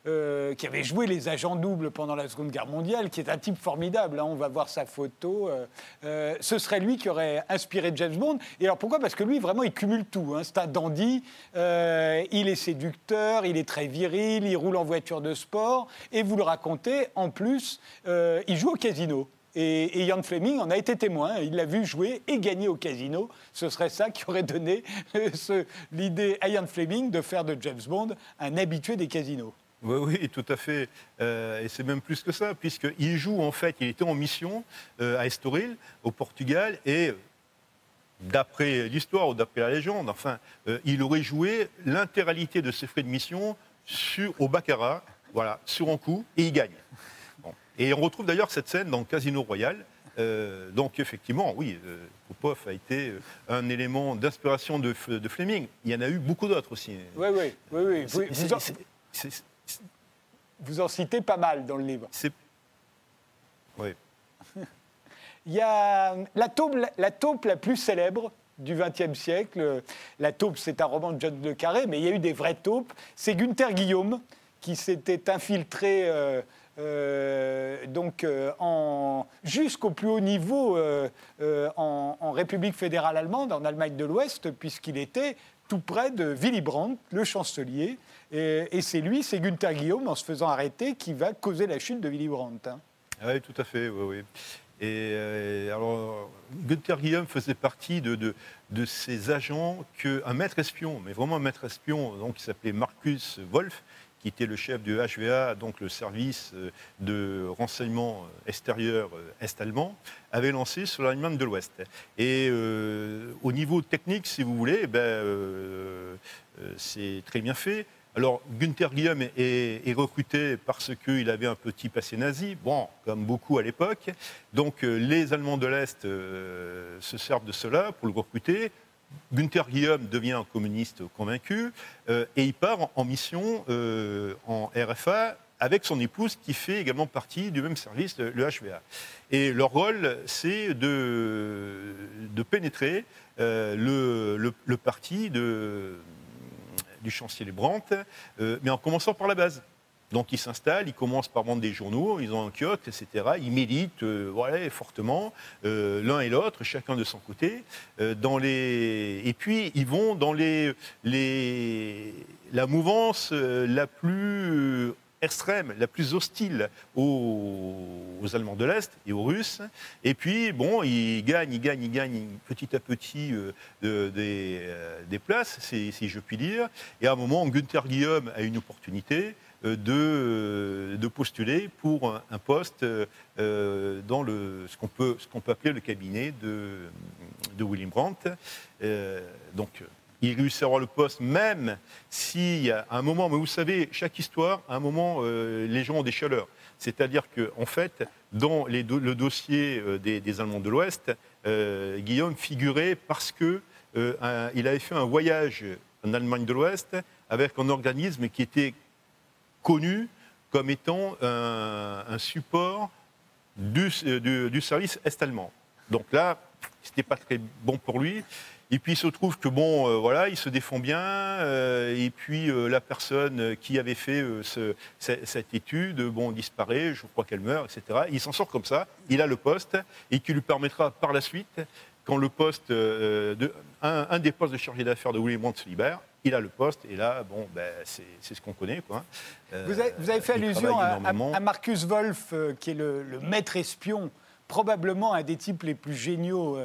euh, qui avait joué les agents doubles pendant la Seconde Guerre mondiale, qui est un type formidable. Hein. on va voir sa photo. Euh, euh, ce serait lui qui aurait inspiré James Bond. Et alors pourquoi? Parce que lui, vraiment, il cumule tout. Hein. C'est un dandy. il est séducteur, il est très viril, il roule en voiture de sport. Et vous le racontez, en plus, il joue au casino. Et, Ian Fleming en a été témoin. Il l'a vu jouer et gagner au casino. Ce serait ça qui aurait donné l'idée à Ian Fleming de faire de James Bond un habitué des casinos. Oui, oui, tout à fait. Euh, et c'est même plus que ça, puisqu'il joue, en fait, il était en mission euh, à Estoril, au Portugal, et d'après l'histoire ou d'après la légende, enfin, euh, il aurait joué l'intégralité de ses frais de mission sur, au Baccarat, voilà, sur un coup, et il gagne. Et on retrouve d'ailleurs cette scène dans Casino Royal. donc effectivement, oui, Popov a été un élément d'inspiration de, Fleming. Il y en a eu beaucoup d'autres aussi. Oui, oui, oui. oui. Vous en citez pas mal dans le livre. Oui. Il y a la taupe, la taupe la plus célèbre du XXe siècle. La taupe, c'est un roman de John Le Carré, mais il y a eu des vraies taupes. C'est Gunther Guillaume qui s'était infiltré euh, euh, donc euh, jusqu'au plus haut niveau en, en, République fédérale allemande, en Allemagne de l'Ouest, puisqu'il était tout près de Willy Brandt, le chancelier, et, c'est lui, c'est Gunther Guillaume, en se faisant arrêter, qui va causer la chute de Willy Brandt. Hein. Ah oui, tout à fait, oui. Et euh, alors, Gunther Guillaume faisait partie de, de, ces agents qu'un maître espion, mais vraiment un maître espion, donc, qui s'appelait Marcus Wolf, qui était le chef du HVA, donc le service euh, de renseignement extérieur euh, est-allemand, avait lancé sur l'Allemagne de l'Ouest. Et au niveau technique, si vous voulez, eh ben, c'est très bien fait. Alors, Günther Guillaume est, recruté parce qu'il avait un petit passé nazi, bon, comme beaucoup à l'époque. Donc, euh, les Allemands de l'Est euh, se servent de cela pour le recruter. Günther Guillaume devient un communiste convaincu euh, et il part en, mission en RFA avec son épouse qui fait également partie du même service, le, HVA. Et leur rôle, c'est de, pénétrer le, parti de du chancelier Brandt, euh, mais en commençant par la base. Donc ils s'installent, ils commencent par vendre des journaux, ils ont un kiosque, etc. Ils militent euh, voilà, fortement, euh, l'un et l'autre, chacun de son côté. dans les... Et puis ils vont dans les, les... la mouvance la plus extrême, la plus hostile aux, Allemands de l'Est et aux Russes. Et puis, bon, ils gagnent, ils gagnent, ils gagnent petit à petit euh, euh, des, places, si, je puis dire. Et à un moment, Günther Guillaume a une opportunité euh, de, postuler pour un, poste dans le, ce qu'on peut, peut appeler le cabinet de, de Brandt. donc, il réussit à avoir le poste, même y a un moment, mais vous savez, chaque histoire, à un moment, euh, les gens ont des chaleurs. C'est-à-dire qu'en en fait, dans le dossier des, Allemands de l'Ouest, Guillaume figurait parce qu'il avait fait un voyage en Allemagne de l'Ouest avec un organisme qui était connu comme étant un, support du, du service est-allemand. Donc là, c'était pas très bon pour lui. Et puis il se trouve que bon, euh, voilà, il se défend bien. Euh, et puis euh, la personne qui avait fait cette étude, bon, disparaît. Je crois qu'elle meurt, etc. il s'en sort comme ça. Il a le poste et qui lui permettra par la suite, quand le poste, de, un, des postes de chargé d'affaires de William Brandt se libère, il a le poste, et là, bon, ben, c'est ce qu'on connaît. Quoi. vous, avez, fait allusion à, Marcus Wolf, qui est le, le maître espion probablement un des types les plus géniaux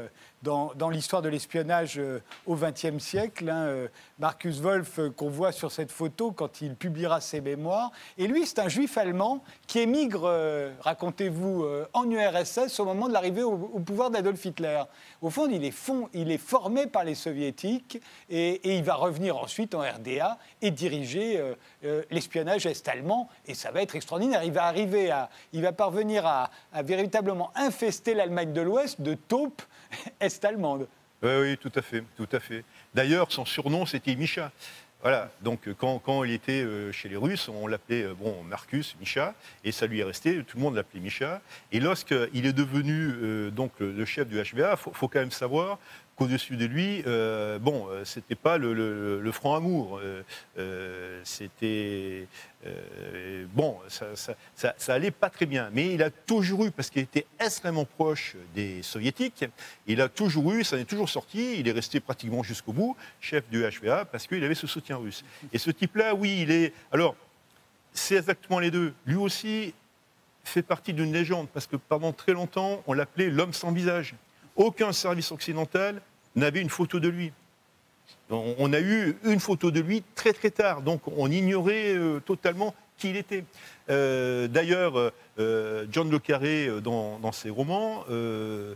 dans, l'histoire de l'espionnage euh, au XXe siècle. Hein, euh, Marcus Wolf, euh, qu'on voit sur cette photo quand il publiera ses mémoires. Et lui, c'est un juif allemand qui émigre, racontez-vous, en URSS au moment de l'arrivée au, pouvoir d'Adolf Hitler. Au fond il, est formé par les soviétiques et, il va revenir ensuite en RDA et diriger l'espionnage est-allemand. Et ça va être extraordinaire. Il va arriver à, il va parvenir à, à véritablement infester l'Allemagne de l'Ouest de taupes est-allemande. Oui, oui, tout à fait, tout à fait. D'ailleurs, son surnom, c'était Misha. Voilà, donc quand, quand, il était euh, chez les Russes, on l'appelait euh, bon, Marcus, Misha, et ça lui est resté, tout le monde l'appelait Misha. Et lorsqu'il est devenu euh, donc, le chef du HBA, il faut, quand même savoir au-dessus de lui, euh, bon, euh, c'était pas le, franc amour. Euh, c'était. bon, ça, ça, allait pas très bien. Mais il a toujours eu, parce qu'il était extrêmement proche des Soviétiques, il a toujours eu, ça n'est toujours sorti, il est resté pratiquement jusqu'au bout, chef du HVA, parce qu'il avait ce soutien russe. Et ce type-là, oui, il est. Alors, c'est exactement les deux. Lui aussi fait partie d'une légende, parce que pendant très longtemps, on l'appelait l'homme sans visage. Aucun service occidental n'avait une photo de lui. On a eu une photo de lui très très tard, donc on ignorait euh, totalement qui il était. Euh, d'ailleurs, euh, John Le Carré, dans, ses romans, le,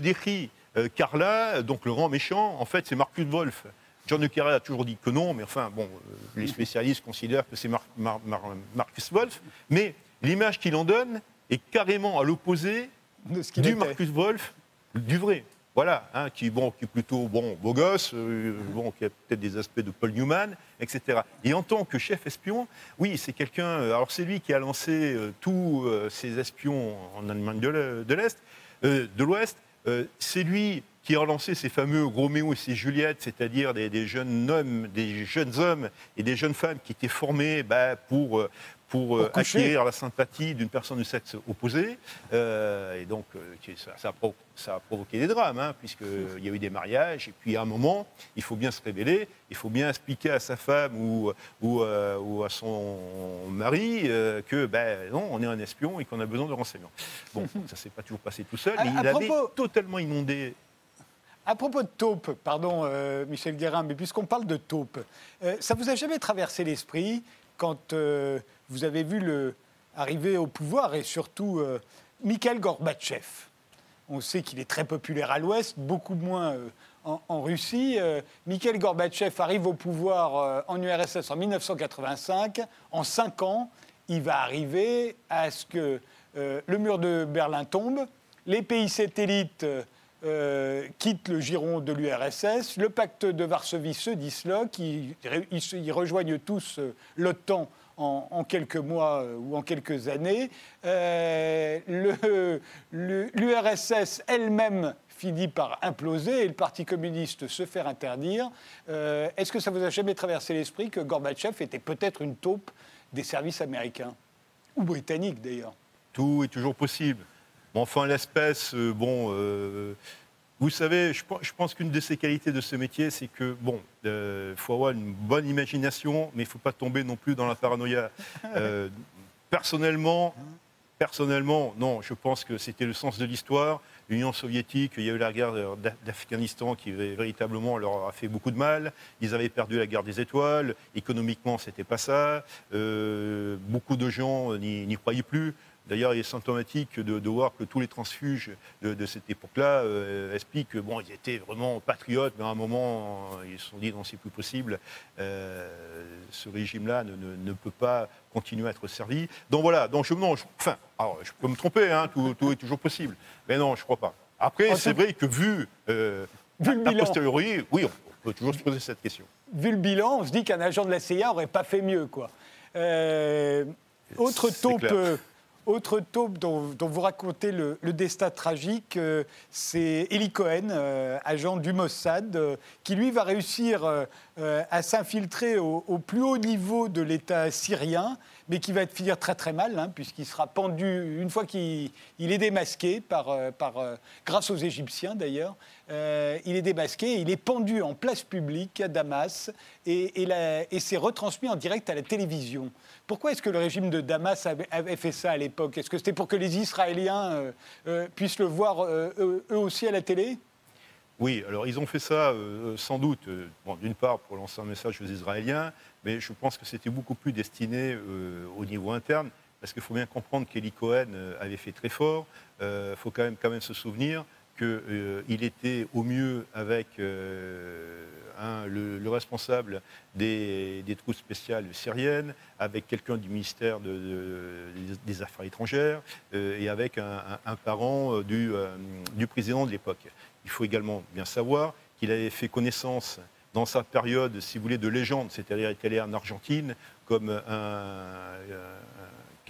décrit Carla, donc le grand méchant, en fait c'est Marcus Wolf. John Le Carré a toujours dit que non, mais enfin, bon, les spécialistes considèrent que c'est Marcus Wolf. Mais l'image qu'il en donne est carrément à l'opposé du Marcus Wolf du vrai. Voilà, hein, qui, bon, qui est plutôt bon, beau gosse, euh, bon, qui a peut-être des aspects de Paul Newman, etc. Et en tant que chef espion, oui, c'est quelqu'un. Euh, alors, c'est lui qui a lancé euh, tous ces espions en Allemagne de l'Est, de l'Ouest. c'est lui qui a lancé ces fameux Roméo et ces Juliettes, c'est-à-dire des, jeunes hommes, des jeunes hommes et des jeunes femmes qui étaient formés bah, pour, pour, euh, acquérir la sympathie d'une personne du sexe opposé. Euh, et donc, euh, ça, a provoqué des drames, hein, puisqu'il y a eu des mariages. Et puis, à un moment, il faut bien se révéler, il faut bien expliquer à sa femme ou, ou, à son mari que, ben non, on est un espion et qu'on a besoin de renseignements. Bon, ça ne s'est pas toujours passé tout seul, mais il avait totalement inondé à propos de taupe, pardon Michel Guérin, mais puisqu'on parle de taupe, ça vous a jamais traversé l'esprit quand vous avez vu le, arriver au pouvoir et surtout euh, Mikhail Gorbatchev. On sait qu'il est très populaire à l'Ouest, beaucoup moins euh, en, Russie. Euh, Mikhail Gorbatchev arrive au pouvoir en URSS en 1985. En cinq ans, il va arriver à ce que le mur de Berlin tombe, les pays satellites quittent le giron de l'URSS, le pacte de Varsovie se disloque, ils, rejoignent tous l'OTAN en, quelques mois euh, ou en quelques années. Euh, L'URSS elle-même finit par imploser et le Parti communiste se faire interdire. Euh, est-ce que ça vous a jamais traversé l'esprit que Gorbatchev était peut-être une taupe des services américains? Ou britanniques d'ailleurs Tout est toujours possible. Enfin, l'espèce, bon, vous savez, je, pense qu'une de ses qualités de ce métier, c'est que, bon, il euh, faut avoir une bonne imagination, mais il ne faut pas tomber non plus dans la paranoïa. Euh, personnellement, personnellement, non, je pense que c'était le sens de l'histoire. L'Union soviétique, il y a eu la guerre d'Afghanistan qui véritablement leur a fait beaucoup de mal. Ils avaient perdu la guerre des étoiles. Économiquement, c'était pas ça. Euh, beaucoup de gens n'y croyaient plus. D'ailleurs, il est symptomatique de, voir que tous les transfuges de, cette époque-là expliquent que bon, ils étaient vraiment patriotes, mais à un moment, ils se sont dit non, c'est plus possible. ce régime-là ne, peut pas continuer à être servi. Donc voilà. Donc je, non, enfin, je peux me tromper, hein, tout, est toujours possible, mais non, je ne crois pas. Après, c'est vrai que vu, vu le bilan. posteriori, oui, on peut toujours se poser cette question. Vu le bilan, on se dit qu'un agent de la CIA n'aurait pas fait mieux, quoi. Euh, autre taupe, euh, autre taupe dont, vous racontez le, destin tragique, euh, c'est Eli Cohen, agent du Mossad, qui lui va réussir à s'infiltrer au, plus haut niveau de l'État syrien, mais qui va finir très très mal, hein, puisqu'il sera pendu une fois qu'il est démasqué, par, par, grâce aux Égyptiens d'ailleurs. il est démasqué, il est pendu en place publique à Damas et, c'est retransmis en direct à la télévision. Pourquoi est-ce que le régime de Damas avait, fait ça à l'époque? Est-ce que c'était pour que les Israéliens euh, euh, puissent le voir euh, eux aussi à la télé? Oui, alors ils ont fait ça sans doute, d'une part pour lancer un message aux Israéliens, mais je pense que c'était beaucoup plus destiné au niveau interne, parce qu'il faut bien comprendre qu'Eli Cohen avait fait très fort. Il faut quand même, se souvenir qu'il était au mieux avec le, responsable des, troupes spéciales syriennes, avec quelqu'un du ministère des Affaires étrangères euh, et avec un, parent euh, euh, du, président de l'époque. Il faut également bien savoir qu'il avait fait connaissance dans sa période, si vous voulez, de légende, c'est-à-dire qu'il allé en Argentine comme un,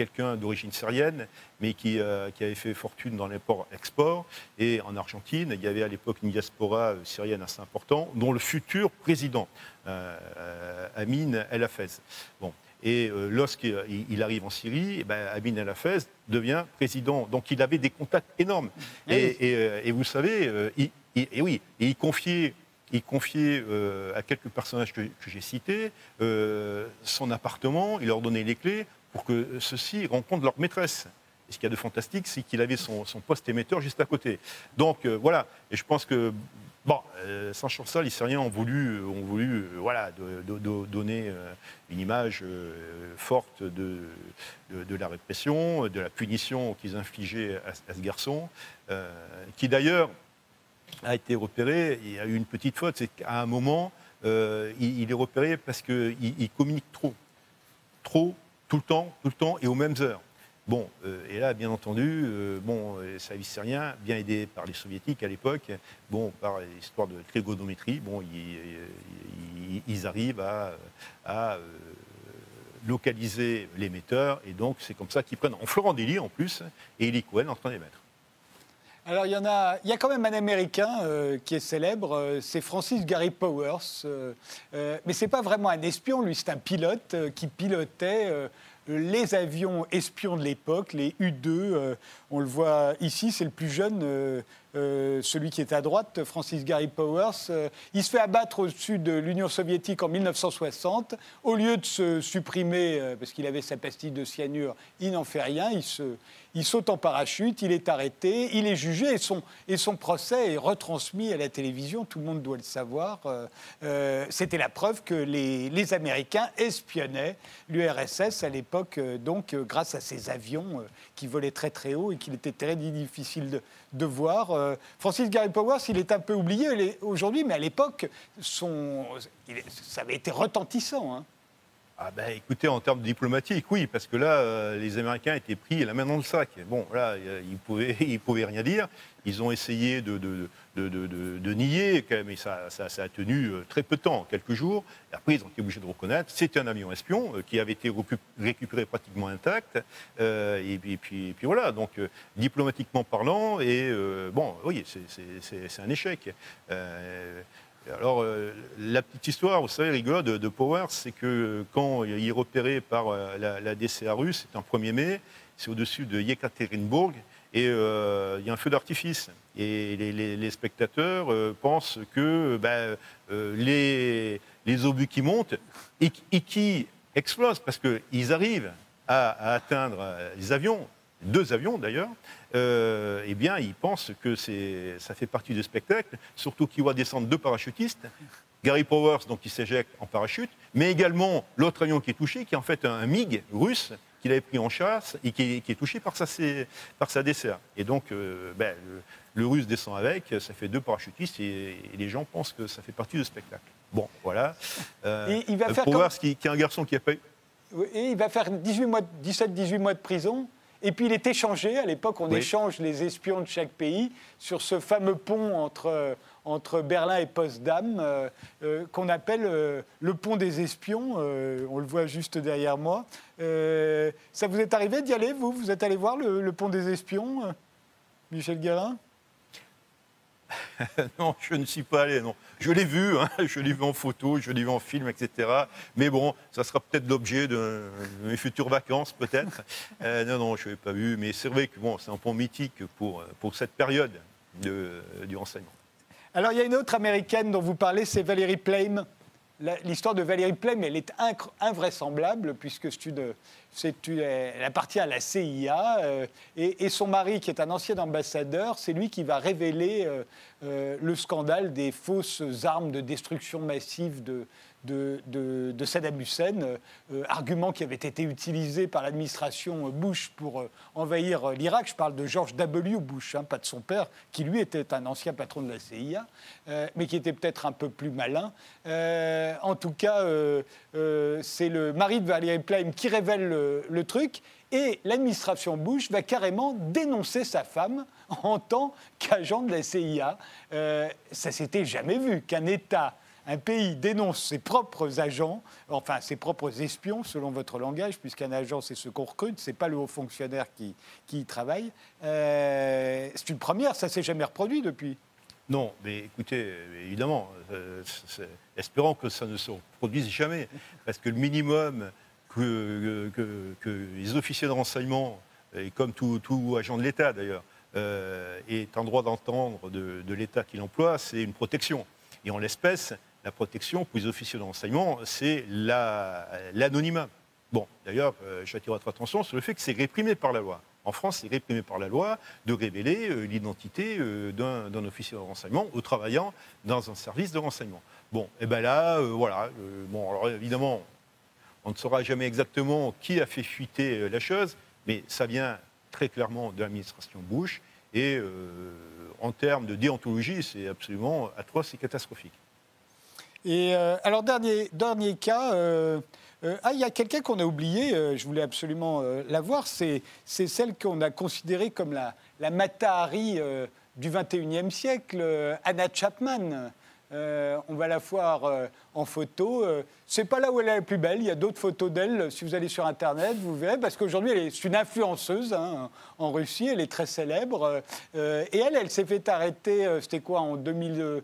quelqu'un d'origine syrienne, mais euh, qui, avait fait fortune dans l'import-export. Et en Argentine, il y avait à l'époque une diaspora euh, syrienne assez importante, dont le futur président, euh, Amin El Hafez. Bon. Et lorsqu'il arrive en Syrie, eh ben, Amin El Hafez devient président. Donc il avait des contacts énormes. Ah et, vous savez, il, et oui, il confiait il confiait à quelques personnages que, que j'ai cités son appartement, il leur donnait les clés pour que ceux-ci rencontrent leur maîtresse. Et ce qu'il y a de fantastique, c'est qu'il avait son, poste émetteur juste à côté. Donc euh, voilà, et je pense que, bon, euh, sans les Syriens ont voulu, ont voulu euh, voilà, donner une image forte de, de, la répression, de la punition qu'ils infligeaient à, ce garçon, qui d'ailleurs a été repéré, il y a eu une petite faute, c'est qu'à un moment, il, est repéré parce qu'il il communique trop. Trop tout le temps, tout le temps et aux mêmes heures. Bon, euh, et là, bien entendu, euh, bon, les services syriens, bien aidés par les soviétiques à l'époque, bon, par l'histoire de trigonométrie, bon, ils, arrivent à, euh, localiser l'émetteur, et donc c'est comme ça qu'ils prennent en Florent Délit en plus, et Eli Cohen en train d'émettre. Alors il y en a, il y a quand même un Américain qui est célèbre, c'est Francis Gary Powers, mais c'est pas vraiment un espion, lui c'est un pilote qui pilotait les avions espions de l'époque, les U-2. Euh, on le voit ici, c'est le plus jeune, euh, euh, celui qui est à droite, Francis Gary Powers. il se fait abattre au-dessus de l'Union soviétique en 1960. Au lieu de se supprimer, parce qu'il avait sa pastille de cyanure, il n'en fait rien. Il se, il saute en parachute, il est arrêté, il est jugé et son, et son procès est retransmis à la télévision, tout le monde doit le savoir. Euh, euh, c'était la preuve que les, Américains espionnaient l'URSS à l'époque, euh, donc grâce à ces avions qui volaient très très haut et qu'il était très difficile de, voir. Francis Gary Powers, il est un peu oublié aujourd'hui, mais à l'époque, ça avait été retentissant. Hein. Ah ben, écoutez, en termes diplomatiques, oui, parce que là, euh, les Américains étaient pris la main dans le sac. Bon, là, ils ne pouvaient, ils pouvaient rien dire. Ils ont essayé de, nier, mais ça, a tenu euh, très peu de temps, quelques jours. Et après, ils ont été obligés de reconnaître c'était un avion espion euh, qui avait été récupéré pratiquement intact. et, puis, puis, puis, voilà, donc diplomatiquement parlant, et bon, oui, c'est un échec. Alors, euh, la petite histoire, vous savez, rigolote de, Powers, c'est que quand il est repéré par euh, la, DCA russe, c'est un 1er mai, c'est au-dessus de Yekaterinbourg, et euh, il y a un feu d'artifice. Et les, spectateurs pensent que ben, les, obus qui montent et, qui explosent, parce qu'ils arrivent à atteindre les avions, deux avions d'ailleurs, euh, eh bien, ils pensent que ça fait partie du spectacle, surtout qu'ils voient descendre deux parachutistes, Gary Powers, donc, qui s'éjecte en parachute, mais également l'autre avion qui est touché, qui est en fait un MiG russe, qu'il avait pris en chasse et qui est, touché par sa, par sa dessert. Et donc, ben, le, russe descend avec, ça fait deux parachutistes et, les gens pensent que ça fait partie du spectacle. Bon, voilà. il va faire ce qui, est un garçon qui a pas eu. Et il va faire 17-18 mois de prison. Et puis il est échangé, à l'époque on échange les espions de chaque pays sur ce fameux pont entre, entre Berlin et Potsdam, euh, euh, qu'on appelle euh, le pont des espions, on le voit juste derrière moi. ça vous est arrivé d'y aller, vous? Vous êtes allé voir le, le pont des espions, Michel Guérin? non, je ne suis pas allé, non. Je l'ai vu, hein, je l'ai vu en photo, je l'ai vu en film, etc. Mais bon, ça sera peut-être l'objet de mes futures vacances, peut-être. Euh, non, non, je ne l'ai pas vu, mais c'est vrai que bon, c'est un pont mythique pour, pour cette période de, du renseignement. Alors, il y a une autre américaine dont vous parlez, c'est Valérie Plame. L'histoire de Valérie Plame, elle est invraisemblable, puisque c'est elle appartient à la CIA, euh, et, son mari, qui est un ancien ambassadeur, c'est lui qui va révéler euh, euh, le scandale des fausses armes de destruction massive de, de, Saddam Hussein, euh, argument qui avait été utilisé par l'administration Bush pour euh, envahir l'Irak. Je parle de George W. Bush, hein, pas de son père, qui lui était un ancien patron de la CIA, euh, mais qui était peut-être un peu plus malin. en tout cas, c'est le mari de Valerie Plame qui révèle le, truc. Et l'administration Bush va carrément dénoncer sa femme en tant qu'agent de la CIA. ça s'était jamais vu qu'un État un pays dénonce ses propres agents, enfin ses propres espions, selon votre langage, puisqu'un agent, c'est ce qu'on recrute, ce n'est pas le haut fonctionnaire qui, qui y travaille. Euh, c'est une première, ça ne s'est jamais reproduit depuis. Non, mais écoutez, évidemment, euh, espérons que ça ne se reproduise jamais, parce que le minimum que, que, les officiers de renseignement, et comme tout, agent de l'État d'ailleurs, euh, est en droit d'entendre de, de l'État qu'il emploie, c'est une protection. Et en l'espèce, la protection pour les officiers de renseignement, c'est l'anonymat. bon, d'ailleurs, euh, j'attire votre attention sur le fait que c'est réprimé par la loi. En France, c'est réprimé par la loi de révéler euh, l'identité euh, d'un officier de renseignement ou travaillant dans un service de renseignement. Bon, et bien là, voilà. bon, alors évidemment, on ne saura jamais exactement qui a fait fuiter la chose, mais ça vient très clairement de l'administration Bush. Et en termes de déontologie, c'est absolument atroce et catastrophique. Et euh, alors, dernier, dernier cas. Euh, euh, ah, il y a quelqu'un qu'on a oublié, je voulais absolument la voir, c'est celle qu'on a considérée comme la, la Matahari du 21e siècle, Anna Chapman. on va la voir en photo. c'est pas là où elle est la plus belle. Il y a d'autres photos d'elle. Si vous allez sur Internet, vous verrez. Parce qu'aujourd'hui, elle est une influenceuse hein, en Russie. Elle est très célèbre. et elle, elle s'est fait arrêter. C'était quoi en 2000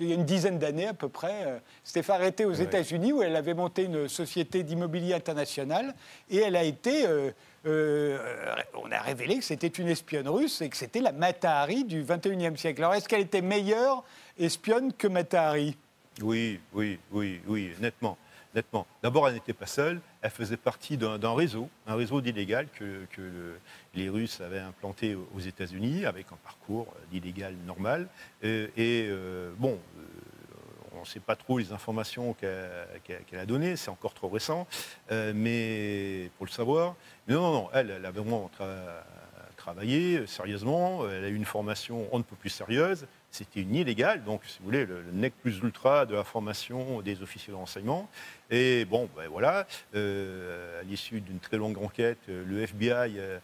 il y a une dizaine d'années à peu près, euh, s'était fait arrêter aux États-Unis où elle avait monté une société d'immobilier international et elle a été. Euh, euh, on a révélé que c'était une espionne russe et que c'était la Matahari du 21e siècle. Alors est-ce qu'elle était meilleure espionne que Matahari? Oui, oui, oui, oui, nettement. nettement. D'abord, elle n'était pas seule, elle faisait partie d'un réseau, un réseau d'illégal que, les Russes avaient implanté aux États-Unis avec un parcours d'illégal normal. Et, bon, on ne sait pas trop les informations qu'elle a données, c'est encore trop récent, euh, mais pour le savoir. Non, non, non, elle a vraiment travaillé sérieusement, elle a eu une formation on ne peut plus sérieuse, c'était une illégale, donc si vous voulez, le, nec plus ultra de la formation des officiers de renseignement. Et bon, ben voilà, euh, à l'issue d'une très longue enquête, euh, le FBI, euh,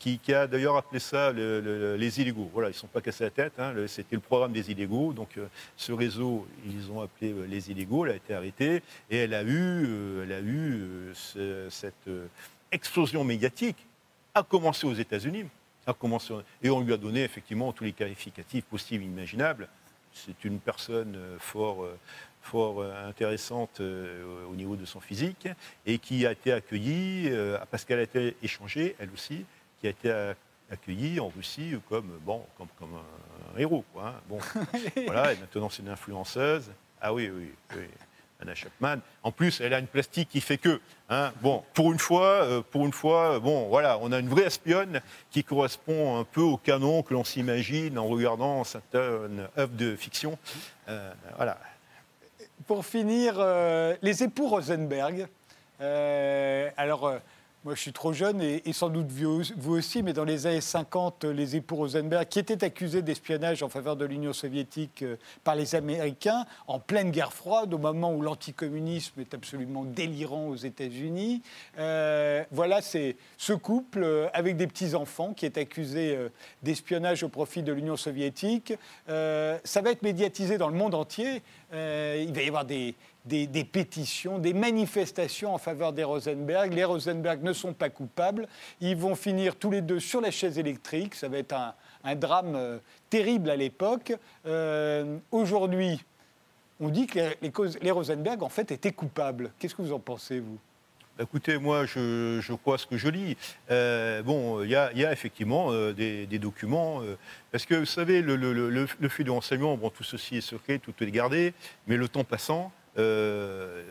qui, a d'ailleurs appelé ça les illégaux, voilà, ils ne sont pas cassés la tête, hein, c'était le programme des illégaux, donc ce réseau, ils ont appelé les illégaux, elle a été arrêtée, et elle a eu, elle a eu cette explosion médiatique, a commencé aux États-Unis, et on lui a donné effectivement tous les qualificatifs possibles et imaginables. C'est une personne euh, fort, euh, fort euh, intéressante au niveau de son physique et qui a été accueillie, parce qu'elle a été échangée, elle aussi, qui a été accueillie en Russie comme, bon, comme, comme un, héros. Quoi, hein. Bon, voilà, et maintenant c'est une influenceuse. Ah oui, oui, oui. Anna Chapman. En plus, elle a une plastique qui fait que. Hein, bon, pour une fois, euh, pour une fois, bon, voilà, on a une vraie espionne qui correspond un peu au canon que l'on s'imagine en regardant certaines œuvres de fiction. Euh, voilà. Pour finir, euh, les époux Rosenberg. alors Moi, je suis trop jeune et, sans doute vous aussi, mais dans les années 50, les époux Rosenberg, qui étaient accusés d'espionnage en faveur de l'Union soviétique euh, par les Américains, en pleine guerre froide, au moment où l'anticommunisme est absolument délirant aux États-Unis. Euh, voilà, c'est ce couple euh, avec des petits-enfants qui est accusé d'espionnage au profit de l'Union soviétique. ça va être médiatisé dans le monde entier. Il va y avoir des, des, pétitions, des manifestations en faveur des Rosenberg. Les Rosenberg ne sont pas coupables. Ils vont finir tous les deux sur la chaise électrique. Ça va être un, drame euh, terrible à l'époque. Euh, aujourd'hui, on dit que les, Rosenberg, en fait, étaient coupables. Qu'est-ce que vous en pensez, vous? Écoutez, moi, je, crois ce que je lis. Euh, bon, il y, a effectivement des, documents. parce que, vous savez, le, le, flux de renseignements, bon, tout ceci est secret, tout est gardé, mais le temps passant, euh,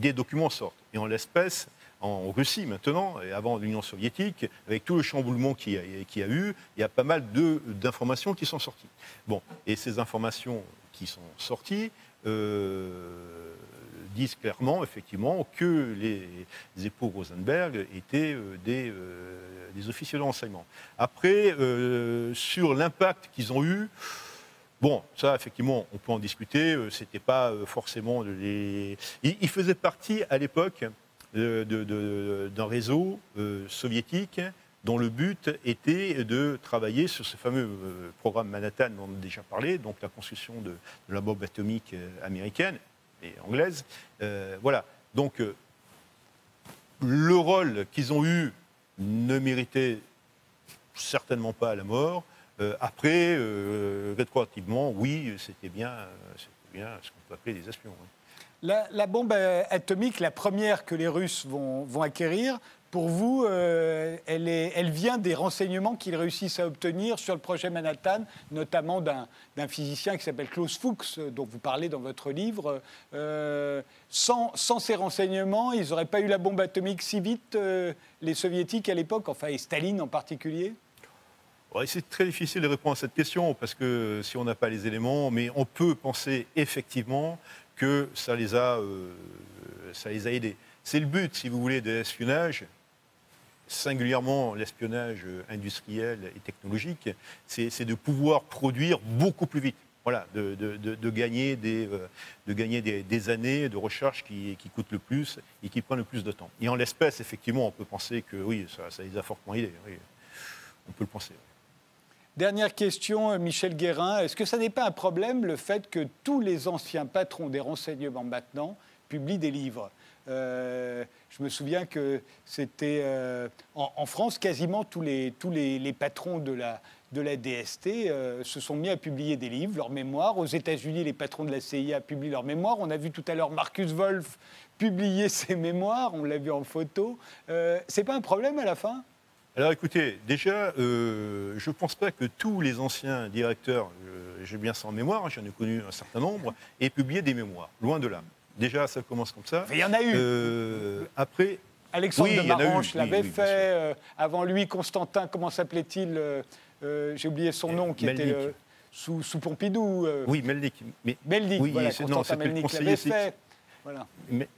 des documents sortent. Et en l'espèce, en Russie maintenant, et avant l'Union soviétique, avec tout le chamboulement qu'il y, a eu, il y a pas mal d'informations qui sont sorties. Bon, et ces informations qui sont sorties euh, disent clairement, effectivement, que les époux Rosenberg étaient euh, des, des, officiers de renseignement. Après, sur l'impact qu'ils ont eu, Bon, ça, effectivement, on peut en discuter. Euh, c'était pas euh, forcément les. Il, faisait partie à l'époque d'un réseau euh, soviétique dont le but était de travailler sur ce fameux programme Manhattan dont on a déjà parlé, donc la construction de, la bombe atomique américaine et anglaise. voilà. Donc, le rôle qu'ils ont eu ne méritait certainement pas la mort. Euh, après, euh, rétroactivement, oui, c'était bien, bien ce qu'on peut appeler des espions. La, bombe atomique, la première que les Russes vont, acquérir, pour vous, euh, elle, vient des renseignements qu'ils réussissent à obtenir sur le projet Manhattan, notamment d'un physicien qui s'appelle Klaus Fuchs, dont vous parlez dans votre livre. sans, sans, ces renseignements, ils n'auraient pas eu la bombe atomique si vite, les soviétiques à l'époque, enfin, et Staline en particulier? C'est très difficile de répondre à cette question parce que si on n'a pas les éléments, mais on peut penser effectivement que ça les a, euh, ça les a aidés. C'est le but, si vous voulez, de l'espionnage, singulièrement l'espionnage industriel et technologique, c'est de pouvoir produire beaucoup plus vite. Voilà, de, gagner, des, euh, des, années de recherche qui, coûtent le plus et qui prennent le plus de temps. Et en l'espèce, effectivement, on peut penser que oui, ça, ça les a fortement aidés. On peut le penser. Dernière question, euh, Michel Guérin. Est-ce que ça n'est pas un problème le fait que tous les anciens patrons des renseignements maintenant publient des livres? Euh, je me souviens que c'était euh, en, France, quasiment tous les, tous les, patrons de la, de la DST se sont mis à publier des livres, leurs mémoires. Aux États-Unis, les patrons de la CIA publient leurs mémoires. On a vu tout à l'heure Marcus Wolf publier ses mémoires, on l'a vu en photo. C'est pas un problème à la fin? Alors écoutez, déjà, euh, je ne pense pas que tous les anciens directeurs, euh, j'ai bien ça en mémoire, hein, j'en ai connu un certain nombre, aient publié des mémoires, loin de là. Déjà, ça commence comme ça. il y en a eu. Euh, après. Alexandre de Marange l'avait fait. avant lui, Constantin, comment s'appelait-il J'ai oublié son nom, qui était sous, sous, Pompidou. Oui, Melnik. Mais, Melnik, oui, voilà, Constantin Melnik l'avait fait. Voilà. Mais,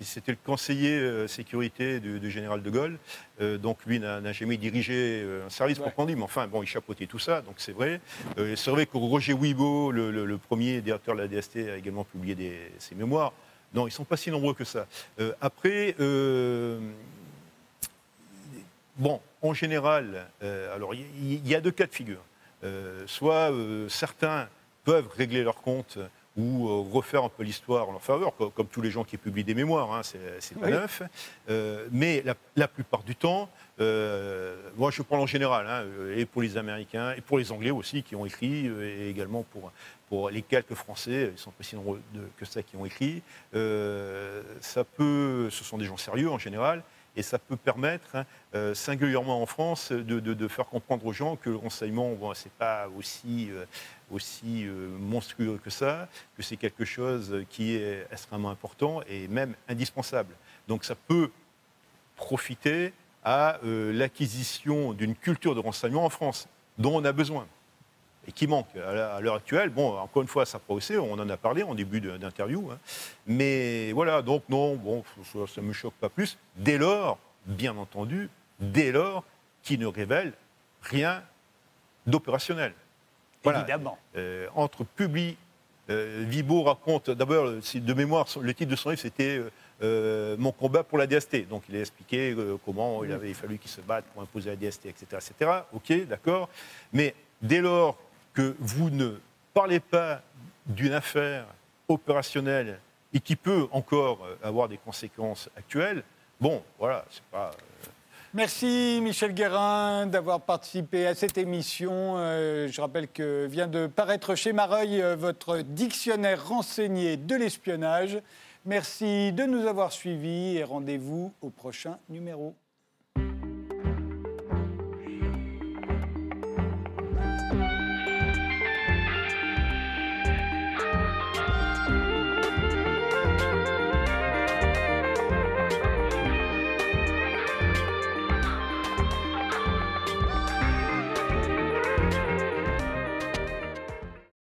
c'était le conseiller euh, sécurité du, général de Gaulle. Euh, donc lui n'a jamais dirigé euh, un service pour proprement mais enfin, bon, il chapeautait tout ça, donc c'est vrai. c'est vrai que Roger Wibo, le, premier directeur de la DST, a également publié ses mémoires. Non, ils ne sont pas si nombreux que ça. après, bon, en général, alors il y, a deux cas de figure. soit certains peuvent régler leur compte ou euh, refaire un peu l'histoire en leur faveur, comme, tous les gens qui publient des mémoires, hein, c'est pas neuf. Euh, mais la, plupart du temps, euh, moi je parle en général, hein, et pour les Américains, et pour les Anglais aussi qui ont écrit, et également pour, pour les quelques Français, ils sont pas si nombreux que ça qui ont écrit, ça peut, ce sont des gens sérieux en général, et ça peut permettre, hein, euh, singulièrement en France, de, faire comprendre aux gens que le renseignement, bon, ce n'est pas aussi, euh, euh, monstrueux que ça, que c'est quelque chose qui est extrêmement important et même indispensable. Donc ça peut profiter à l'acquisition d'une culture de renseignement en France, dont on a besoin et qui manque à l'heure actuelle. Bon, encore une fois, ça progressé, on en a parlé en début d'interview. Hein. Mais voilà, donc non, bon, ça ne me choque pas plus. Dès lors, bien entendu, dès lors qu'il ne révèle rien d'opérationnel. Évidemment. Euh, entre Publi, euh, Vibo raconte, d'abord, de mémoire, le titre de son livre, c'était euh, Mon combat pour la DST. Donc il a expliqué comment il avait fallu qu'il se batte pour imposer la DST, etc. etc. Ok, d'accord. Mais dès lors que vous ne parlez pas d'une affaire opérationnelle et qui peut encore avoir des conséquences actuelles, bon, voilà, c'est pas. Merci Michel Guérin d'avoir participé à cette émission. Euh, je rappelle que vient de paraître chez Mareuil euh, votre dictionnaire renseigné de l'espionnage. Merci de nous avoir suivis et rendez-vous au prochain numéro.